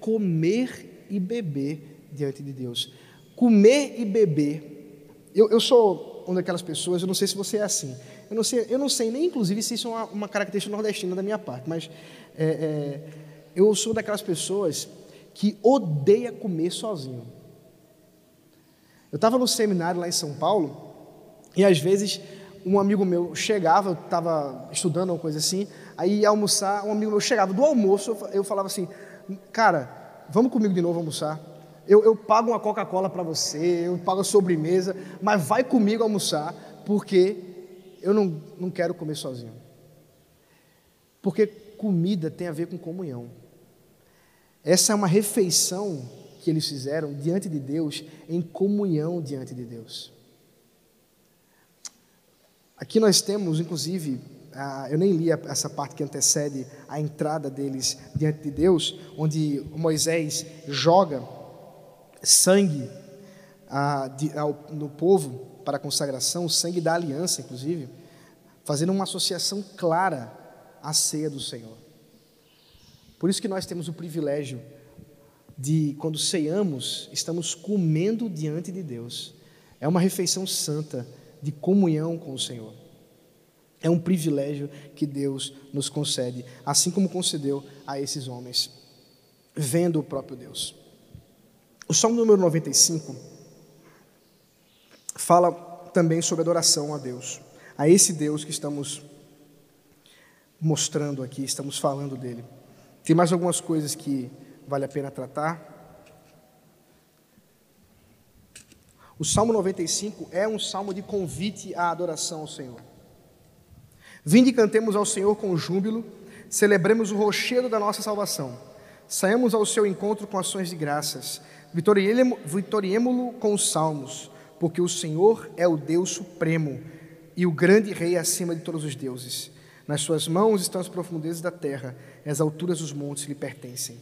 comer e beber diante de Deus. Comer e beber. Eu, eu sou uma daquelas pessoas, eu não sei se você é assim. Eu não sei, eu não sei nem, inclusive, se isso é uma, uma característica nordestina da minha parte, mas é, é, eu sou daquelas pessoas que odeia comer sozinho. Eu estava no seminário lá em São Paulo e às vezes um amigo meu chegava, eu estava estudando uma coisa assim, aí ia almoçar, um amigo meu chegava do almoço, eu falava assim, cara, vamos comigo de novo almoçar. Eu, eu pago uma Coca-Cola para você, eu pago a sobremesa, mas vai comigo almoçar, porque eu não, não quero comer sozinho. Porque comida tem a ver com comunhão. Essa é uma refeição que eles fizeram diante de Deus, em comunhão diante de Deus. Aqui nós temos, inclusive, eu nem li essa parte que antecede a entrada deles diante de Deus, onde Moisés joga sangue no povo para a consagração, o sangue da aliança, inclusive, fazendo uma associação clara à ceia do Senhor. Por isso que nós temos o privilégio de, quando ceiamos, estamos comendo diante de Deus. É uma refeição santa de comunhão com o Senhor. É um privilégio que Deus nos concede, assim como concedeu a esses homens, vendo o próprio Deus. O Salmo número 95 fala também sobre adoração a Deus, a esse Deus que estamos mostrando aqui, estamos falando dele. Tem mais algumas coisas que vale a pena tratar. O Salmo 95 é um salmo de convite à adoração ao Senhor. Vinde e cantemos ao Senhor com júbilo, celebremos o rochedo da nossa salvação. Saímos ao seu encontro com ações de graças, vitoriemo-lo com os salmos, porque o Senhor é o Deus supremo e o grande Rei acima de todos os deuses. Nas suas mãos estão as profundezas da terra, e as alturas dos montes lhe pertencem.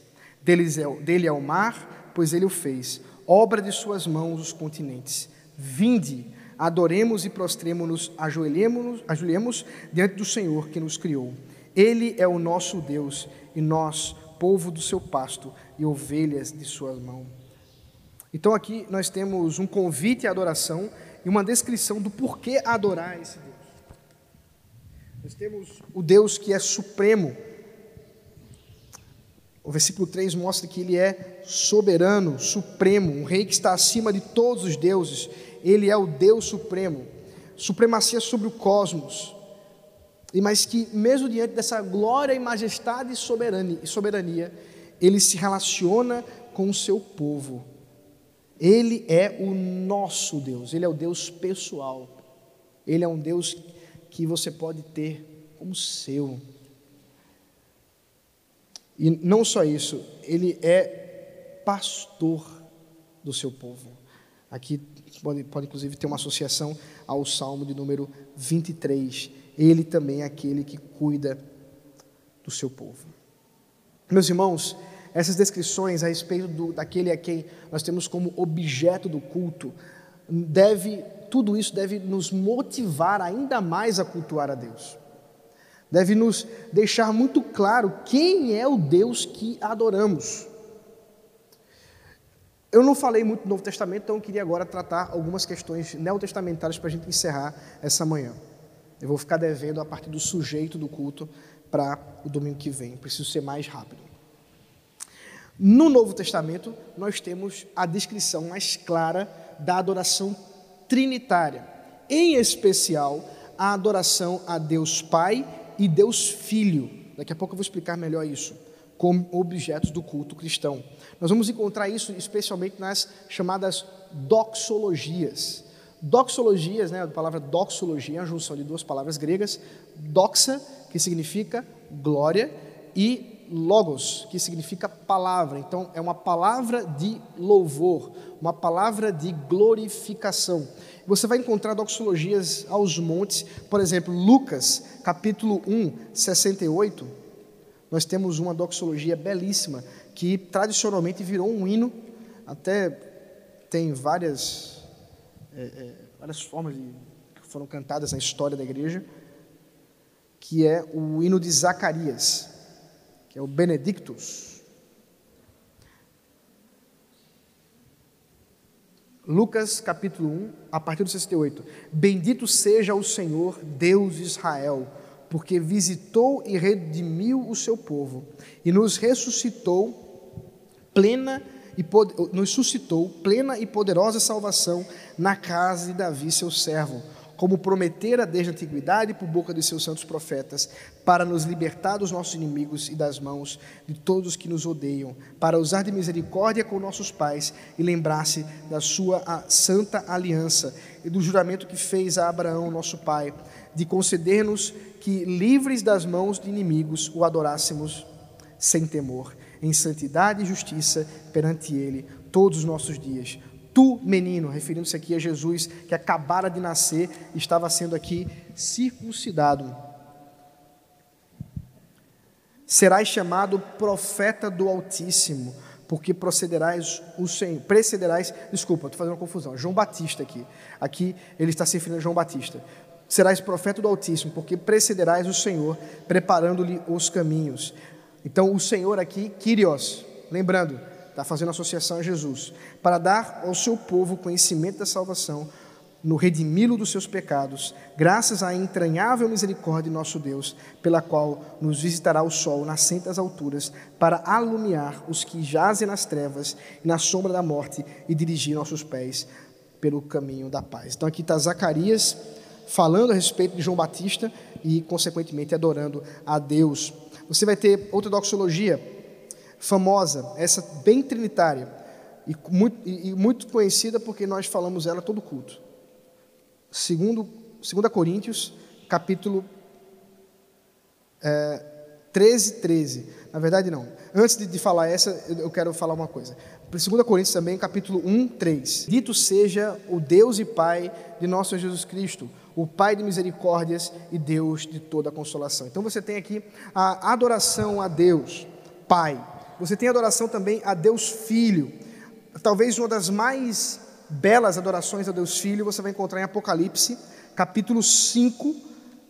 É, dele é o mar, pois ele o fez, obra de suas mãos os continentes. Vinde, adoremos e prostremos-nos, ajoelhemos, ajoelhemos diante do Senhor que nos criou. Ele é o nosso Deus e nós, povo do seu pasto e ovelhas de sua mão. Então aqui nós temos um convite à adoração e uma descrição do porquê adorar esse. Nós temos o Deus que é supremo. O versículo 3 mostra que ele é soberano, supremo, um rei que está acima de todos os deuses ele é o Deus supremo, supremacia sobre o cosmos. E mas que mesmo diante dessa glória e majestade e soberania, soberania, ele se relaciona com o seu povo. Ele é o nosso Deus, ele é o Deus pessoal. Ele é um Deus que você pode ter como seu. E não só isso, ele é pastor do seu povo. Aqui pode, pode inclusive ter uma associação ao Salmo de número 23. Ele também é aquele que cuida do seu povo. Meus irmãos, essas descrições a respeito do, daquele a quem nós temos como objeto do culto, deve, tudo isso deve nos motivar ainda mais a cultuar a Deus. Deve nos deixar muito claro quem é o Deus que adoramos. Eu não falei muito do Novo Testamento, então eu queria agora tratar algumas questões neotestamentárias para a gente encerrar essa manhã. Eu vou ficar devendo a partir do sujeito do culto para o domingo que vem, preciso ser mais rápido. No Novo Testamento, nós temos a descrição mais clara da adoração trinitária, em especial a adoração a Deus Pai e Deus Filho. Daqui a pouco eu vou explicar melhor isso, como objetos do culto cristão. Nós vamos encontrar isso especialmente nas chamadas doxologias. Doxologias, né, a palavra doxologia é a junção de duas palavras gregas, doxa, que significa glória, e logos, que significa palavra. Então, é uma palavra de louvor, uma palavra de glorificação. Você vai encontrar doxologias aos montes, por exemplo, Lucas, capítulo 1, 68. Nós temos uma doxologia belíssima que tradicionalmente virou um hino, até tem várias, é, é, várias formas de, que foram cantadas na história da igreja, que é o hino de Zacarias, que é o Benedictus. Lucas capítulo 1, a partir do 68. Bendito seja o Senhor, Deus de Israel, porque visitou e redimiu o seu povo e nos ressuscitou plena e nos suscitou plena e poderosa salvação na casa de Davi, seu servo, como prometera desde a antiguidade por boca de seus santos profetas, para nos libertar dos nossos inimigos e das mãos de todos os que nos odeiam, para usar de misericórdia com nossos pais e lembrar-se da sua santa aliança e do juramento que fez a Abraão, nosso pai, de conceder-nos que, livres das mãos de inimigos, o adorássemos sem temor em santidade e justiça perante Ele todos os nossos dias. Tu, menino, referindo-se aqui a Jesus, que acabara de nascer, estava sendo aqui circuncidado. Serás chamado profeta do Altíssimo, porque procederás o Senhor, precederás, desculpa, estou fazendo uma confusão, João Batista aqui. Aqui ele está se referindo a João Batista. Serás profeta do Altíssimo, porque precederás o Senhor, preparando-lhe os caminhos. Então, o Senhor aqui, Kyrios, lembrando, está fazendo associação a Jesus, para dar ao seu povo conhecimento da salvação, no redimi-lo dos seus pecados, graças à entranhável misericórdia de nosso Deus, pela qual nos visitará o sol nascente das alturas, para alumiar os que jazem nas trevas e na sombra da morte e dirigir nossos pés pelo caminho da paz. Então aqui está Zacarias falando a respeito de João Batista e, consequentemente, adorando a Deus. Você vai ter outra doxologia famosa, essa bem trinitária, e muito, e muito conhecida porque nós falamos ela todo culto. Segundo, 2 Coríntios, capítulo é, 13, 13. Na verdade, não. Antes de, de falar essa, eu quero falar uma coisa. 2 Coríntios também, capítulo 1, 3. Dito seja o Deus e Pai de nosso Jesus Cristo, o Pai de misericórdias e Deus de toda consolação. Então você tem aqui a adoração a Deus, Pai. Você tem adoração também a Deus Filho. Talvez uma das mais belas adorações a Deus Filho você vai encontrar em Apocalipse, capítulo 5,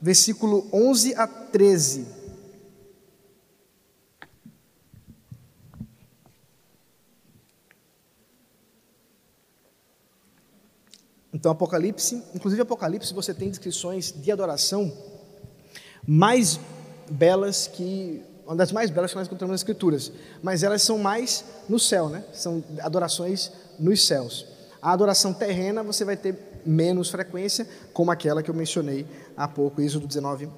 versículo 11 a 13. Então, Apocalipse, inclusive Apocalipse, você tem descrições de adoração mais belas que uma das mais belas que nós encontramos nas Escrituras, mas elas são mais no céu, né? São adorações nos céus. A adoração terrena você vai ter menos frequência, como aquela que eu mencionei há pouco, Êxodo 19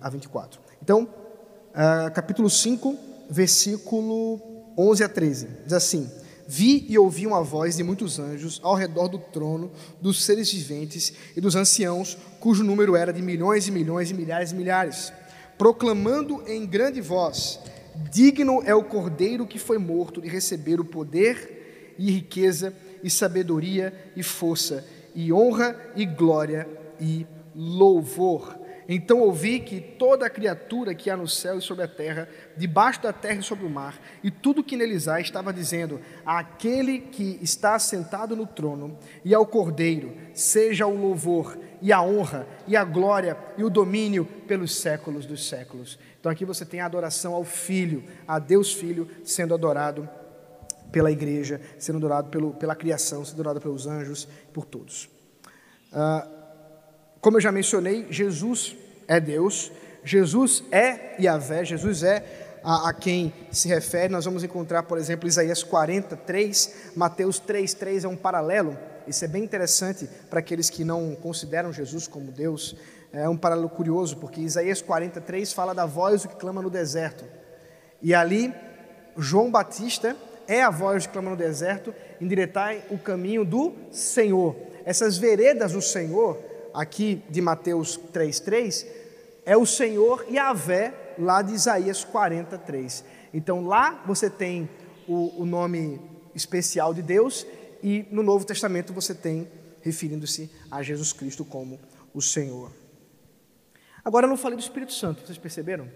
a 24. Então, uh, capítulo 5, versículo 11 a 13, diz assim: Vi e ouvi uma voz de muitos anjos ao redor do trono, dos seres viventes e dos anciãos, cujo número era de milhões e milhões e milhares e milhares, proclamando em grande voz: Digno é o cordeiro que foi morto de receber o poder e riqueza e sabedoria e força e honra e glória e louvor. Então ouvi que toda criatura que há no céu e sobre a terra, debaixo da terra e sobre o mar, e tudo que neles há, estava dizendo: Aquele que está sentado no trono e ao Cordeiro, seja o louvor e a honra e a glória e o domínio pelos séculos dos séculos. Então aqui você tem a adoração ao Filho, a Deus Filho sendo adorado pela igreja, sendo adorado pelo, pela criação, sendo adorado pelos anjos, por todos. Uh, como eu já mencionei, Jesus é Deus, Jesus é Yahvé, Jesus é a, a, quem se refere. Nós vamos encontrar, por exemplo, Isaías 43, Mateus 3, 3 é um paralelo. Isso é bem interessante para aqueles que não consideram Jesus como Deus. É um paralelo curioso, porque Isaías 43 fala da voz que clama no deserto. E ali, João Batista é a voz que clama no deserto, endireitai o caminho do Senhor. Essas veredas do Senhor aqui de Mateus 3,3 é o Senhor Yahvé, lá de Isaías 43. Então lá você tem o, o nome especial de Deus e no Novo Testamento você tem referindo-se a Jesus Cristo como o Senhor. Agora eu não falei do Espírito Santo, vocês perceberam?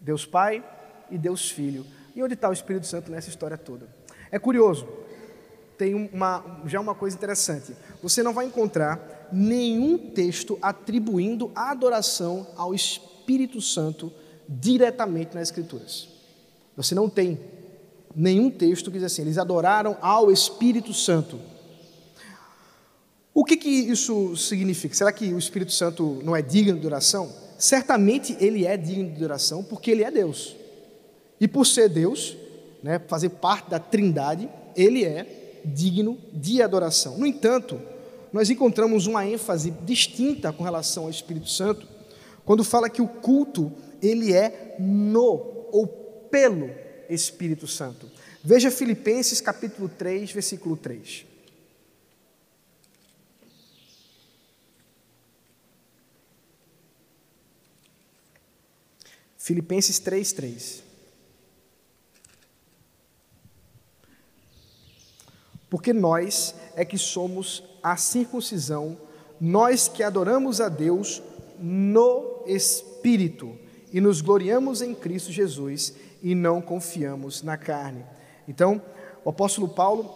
Deus Pai e Deus Filho. E onde está o Espírito Santo nessa história toda? É curioso, tem uma, já uma coisa interessante. Você não vai encontrar nenhum texto atribuindo a adoração ao Espírito Santo diretamente nas Escrituras. Você não tem nenhum texto que diz assim, eles adoraram ao Espírito Santo. O que, que isso significa? Será que o Espírito Santo não é digno de adoração? Certamente ele é digno de adoração porque ele é Deus. E por ser Deus, né, fazer parte da Trindade, ele é digno de adoração. No entanto, nós encontramos uma ênfase distinta com relação ao Espírito Santo, quando fala que o culto ele é no ou pelo Espírito Santo. Veja Filipenses capítulo 3, versículo 3. Filipenses 3, 3. porque nós é que somos a circuncisão, nós que adoramos a Deus no Espírito e nos gloriamos em Cristo Jesus e não confiamos na carne. Então, o apóstolo Paulo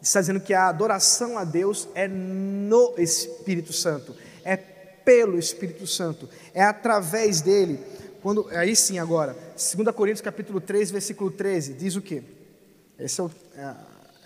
está dizendo que a adoração a Deus é no Espírito Santo, é pelo Espírito Santo, é através dele. Quando, aí sim agora, 2 Coríntios capítulo 3, versículo 13, diz o quê? Esse é o, é,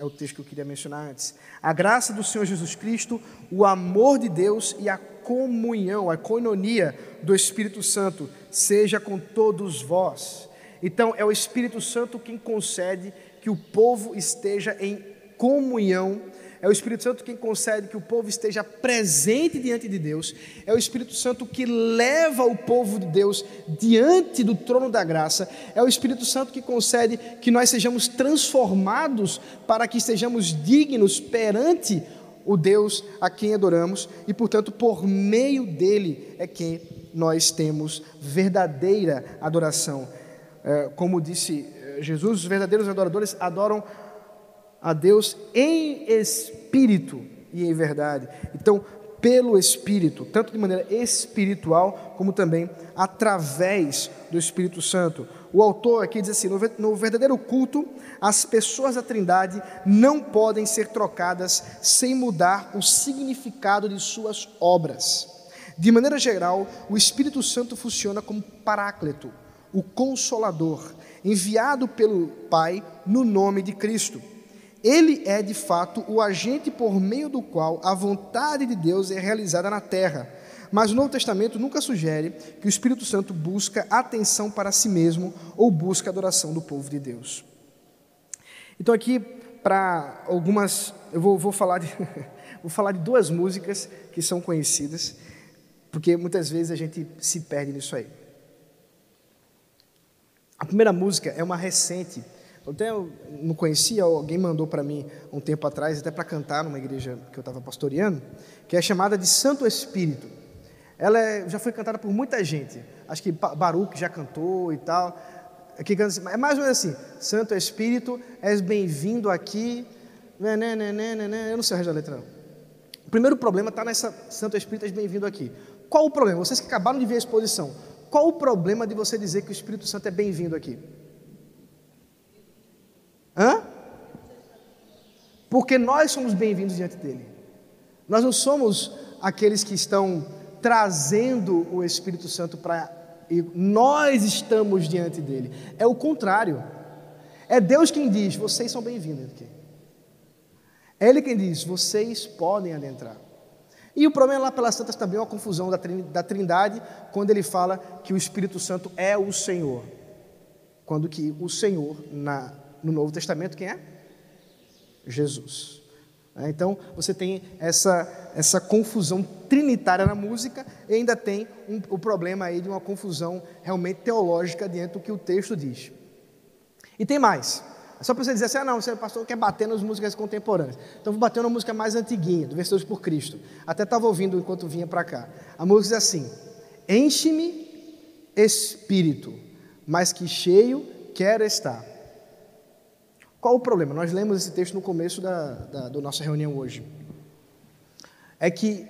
é o texto que eu queria mencionar antes. A graça do Senhor Jesus Cristo, o amor de Deus e a comunhão, a coinonia do Espírito Santo seja com todos vós. Então, é o Espírito Santo quem concede que o povo esteja em comunhão. É o Espírito Santo quem concede que o povo esteja presente diante de Deus, é o Espírito Santo que leva o povo de Deus diante do trono da graça, é o Espírito Santo que concede que nós sejamos transformados para que estejamos dignos perante o Deus a quem adoramos. E, portanto, por meio dele é quem nós temos verdadeira adoração. É, como disse é, Jesus, os verdadeiros adoradores adoram a Deus em espírito e em verdade. Então, pelo Espírito, tanto de maneira espiritual, como também através do Espírito Santo. O autor aqui diz assim: no verdadeiro culto, as pessoas da Trindade não podem ser trocadas sem mudar o significado de suas obras. De maneira geral, o Espírito Santo funciona como paráclito, o consolador, enviado pelo Pai no nome de Cristo. Ele é, de fato, o agente por meio do qual a vontade de Deus é realizada na terra. Mas o Novo Testamento nunca sugere que o Espírito Santo busca atenção para si mesmo ou busca adoração do povo de Deus. Então, aqui, para algumas. Eu vou, vou, falar de, [LAUGHS] vou falar de duas músicas que são conhecidas, porque muitas vezes a gente se perde nisso aí. A primeira música é uma recente eu até não conhecia, alguém mandou para mim um tempo atrás, até para cantar numa igreja que eu estava pastoreando, que é chamada de Santo Espírito. Ela é, já foi cantada por muita gente. Acho que Baruch já cantou e tal. Aqui, é mais ou menos assim: Santo Espírito, és bem-vindo aqui. Né, né, né, eu não sei o resto da letra, não. O primeiro problema está nessa Santo Espírito, és bem-vindo aqui. Qual o problema? Vocês que acabaram de ver a exposição, qual o problema de você dizer que o Espírito Santo é bem-vindo aqui? Hã? Porque nós somos bem-vindos diante dele. Nós não somos aqueles que estão trazendo o Espírito Santo para. Nós estamos diante dele. É o contrário. É Deus quem diz: vocês são bem-vindos aqui. É Ele quem diz: vocês podem adentrar. E o problema lá pelas Santas também é uma confusão da Trindade, quando ele fala que o Espírito Santo é o Senhor. Quando que o Senhor, na no Novo Testamento, quem é? Jesus. É, então, você tem essa, essa confusão trinitária na música e ainda tem um, o problema aí de uma confusão realmente teológica dentro do que o texto diz. E tem mais. É só para você dizer assim, ah não, você pastor quer bater nas músicas contemporâneas. Então vou bater na música mais antiguinha, do Versões por Cristo. Até estava ouvindo enquanto vinha para cá. A música diz assim, enche-me espírito, mas que cheio quero estar. Qual o problema? Nós lemos esse texto no começo da, da, da nossa reunião hoje. É que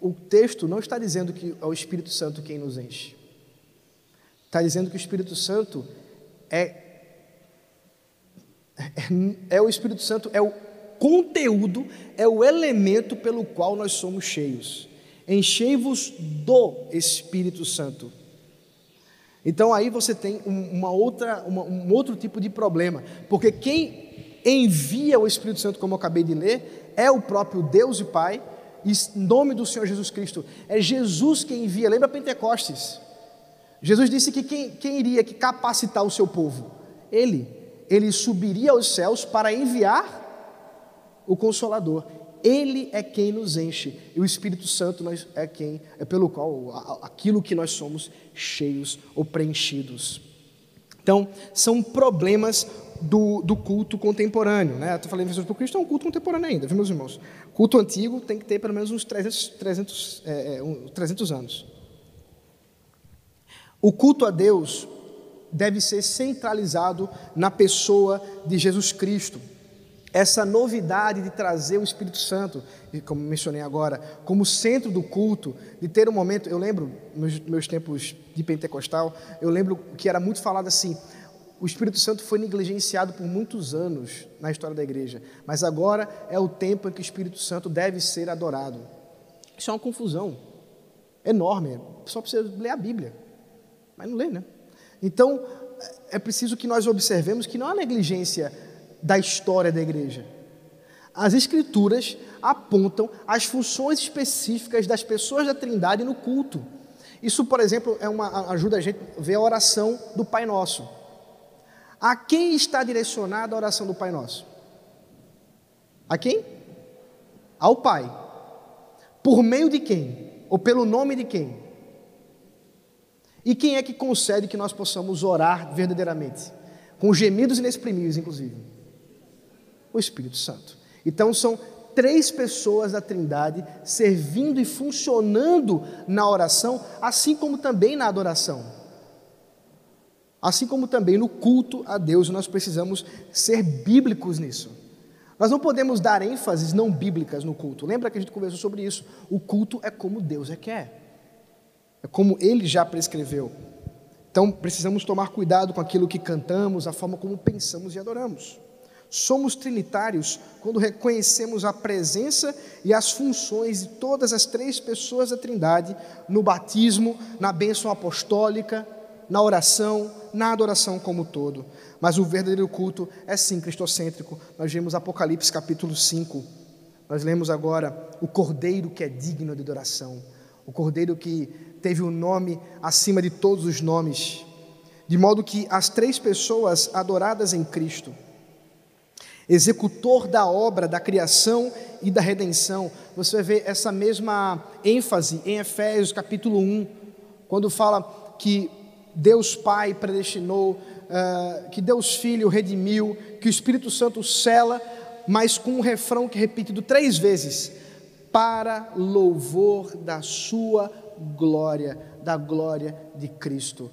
o texto não está dizendo que é o Espírito Santo quem nos enche. Está dizendo que o Espírito Santo é, é, é o Espírito Santo, é o conteúdo, é o elemento pelo qual nós somos cheios. Enchei-vos do Espírito Santo. Então aí você tem uma outra, uma, um outro tipo de problema, porque quem envia o Espírito Santo, como eu acabei de ler, é o próprio Deus e Pai, em nome do Senhor Jesus Cristo. É Jesus quem envia. Lembra Pentecostes? Jesus disse que quem, quem iria que capacitar o seu povo? Ele. Ele subiria aos céus para enviar o Consolador. Ele é quem nos enche e o Espírito Santo é quem é pelo qual aquilo que nós somos cheios ou preenchidos. Então, são problemas do, do culto contemporâneo. Né? Estou falando em por Cristo, é um culto contemporâneo ainda, viu, meus irmãos? Culto antigo tem que ter pelo menos uns 300, 300, é, 300 anos. O culto a Deus deve ser centralizado na pessoa de Jesus Cristo essa novidade de trazer o Espírito Santo, como mencionei agora, como centro do culto, de ter um momento, eu lembro, nos meus tempos de pentecostal, eu lembro que era muito falado assim, o Espírito Santo foi negligenciado por muitos anos na história da igreja, mas agora é o tempo em que o Espírito Santo deve ser adorado. Isso é uma confusão enorme, só precisa ler a Bíblia, mas não lê, né? Então, é preciso que nós observemos que não há negligência da história da igreja. As Escrituras apontam as funções específicas das pessoas da Trindade no culto. Isso, por exemplo, é uma, ajuda a gente a ver a oração do Pai Nosso. A quem está direcionada a oração do Pai Nosso? A quem? Ao Pai. Por meio de quem? Ou pelo nome de quem? E quem é que concede que nós possamos orar verdadeiramente? Com gemidos inexprimíveis, inclusive o Espírito Santo. Então são três pessoas da Trindade servindo e funcionando na oração, assim como também na adoração. Assim como também no culto a Deus, nós precisamos ser bíblicos nisso. Nós não podemos dar ênfases não bíblicas no culto. Lembra que a gente conversou sobre isso? O culto é como Deus é quer. É como ele já prescreveu. Então, precisamos tomar cuidado com aquilo que cantamos, a forma como pensamos e adoramos. Somos trinitários quando reconhecemos a presença e as funções de todas as três pessoas da Trindade no batismo, na bênção apostólica, na oração, na adoração como um todo. Mas o verdadeiro culto é sim cristocêntrico. Nós vemos Apocalipse capítulo 5. Nós lemos agora o cordeiro que é digno de adoração, o cordeiro que teve o um nome acima de todos os nomes, de modo que as três pessoas adoradas em Cristo executor da obra da criação e da redenção. Você vai ver essa mesma ênfase em Efésios capítulo 1, quando fala que Deus Pai predestinou, uh, que Deus Filho redimiu, que o Espírito Santo cela, mas com um refrão que é repetido três vezes: para louvor da Sua glória, da glória de Cristo.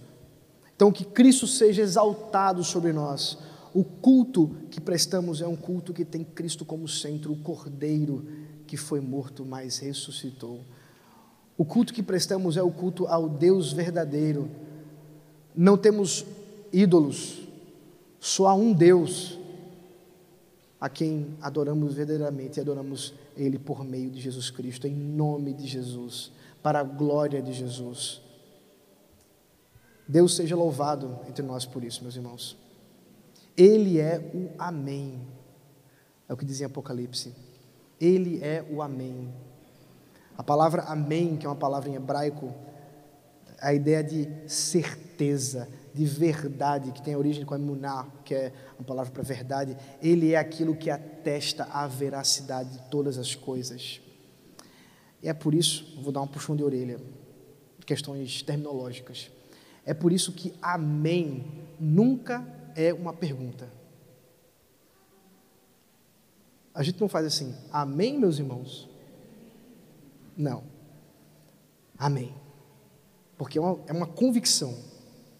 Então, que Cristo seja exaltado sobre nós o culto que prestamos é um culto que tem Cristo como centro, o Cordeiro que foi morto, mas ressuscitou. O culto que prestamos é o culto ao Deus verdadeiro. Não temos ídolos, só há um Deus a quem adoramos verdadeiramente e adoramos Ele por meio de Jesus Cristo, em nome de Jesus, para a glória de Jesus. Deus seja louvado entre nós por isso, meus irmãos. Ele é o Amém. É o que diz em Apocalipse. Ele é o Amém. A palavra Amém, que é uma palavra em hebraico, é a ideia de certeza, de verdade, que tem origem com emuná, que é uma palavra para verdade. Ele é aquilo que atesta a veracidade de todas as coisas. E é por isso, vou dar um puxão de orelha, questões terminológicas. É por isso que Amém nunca é uma pergunta. A gente não faz assim, amém, meus irmãos? Não. Amém. Porque é uma, é uma convicção.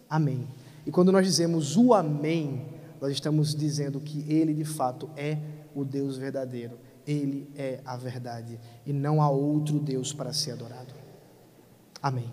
Amém. E quando nós dizemos o amém, nós estamos dizendo que Ele de fato é o Deus verdadeiro. Ele é a verdade. E não há outro Deus para ser adorado. Amém.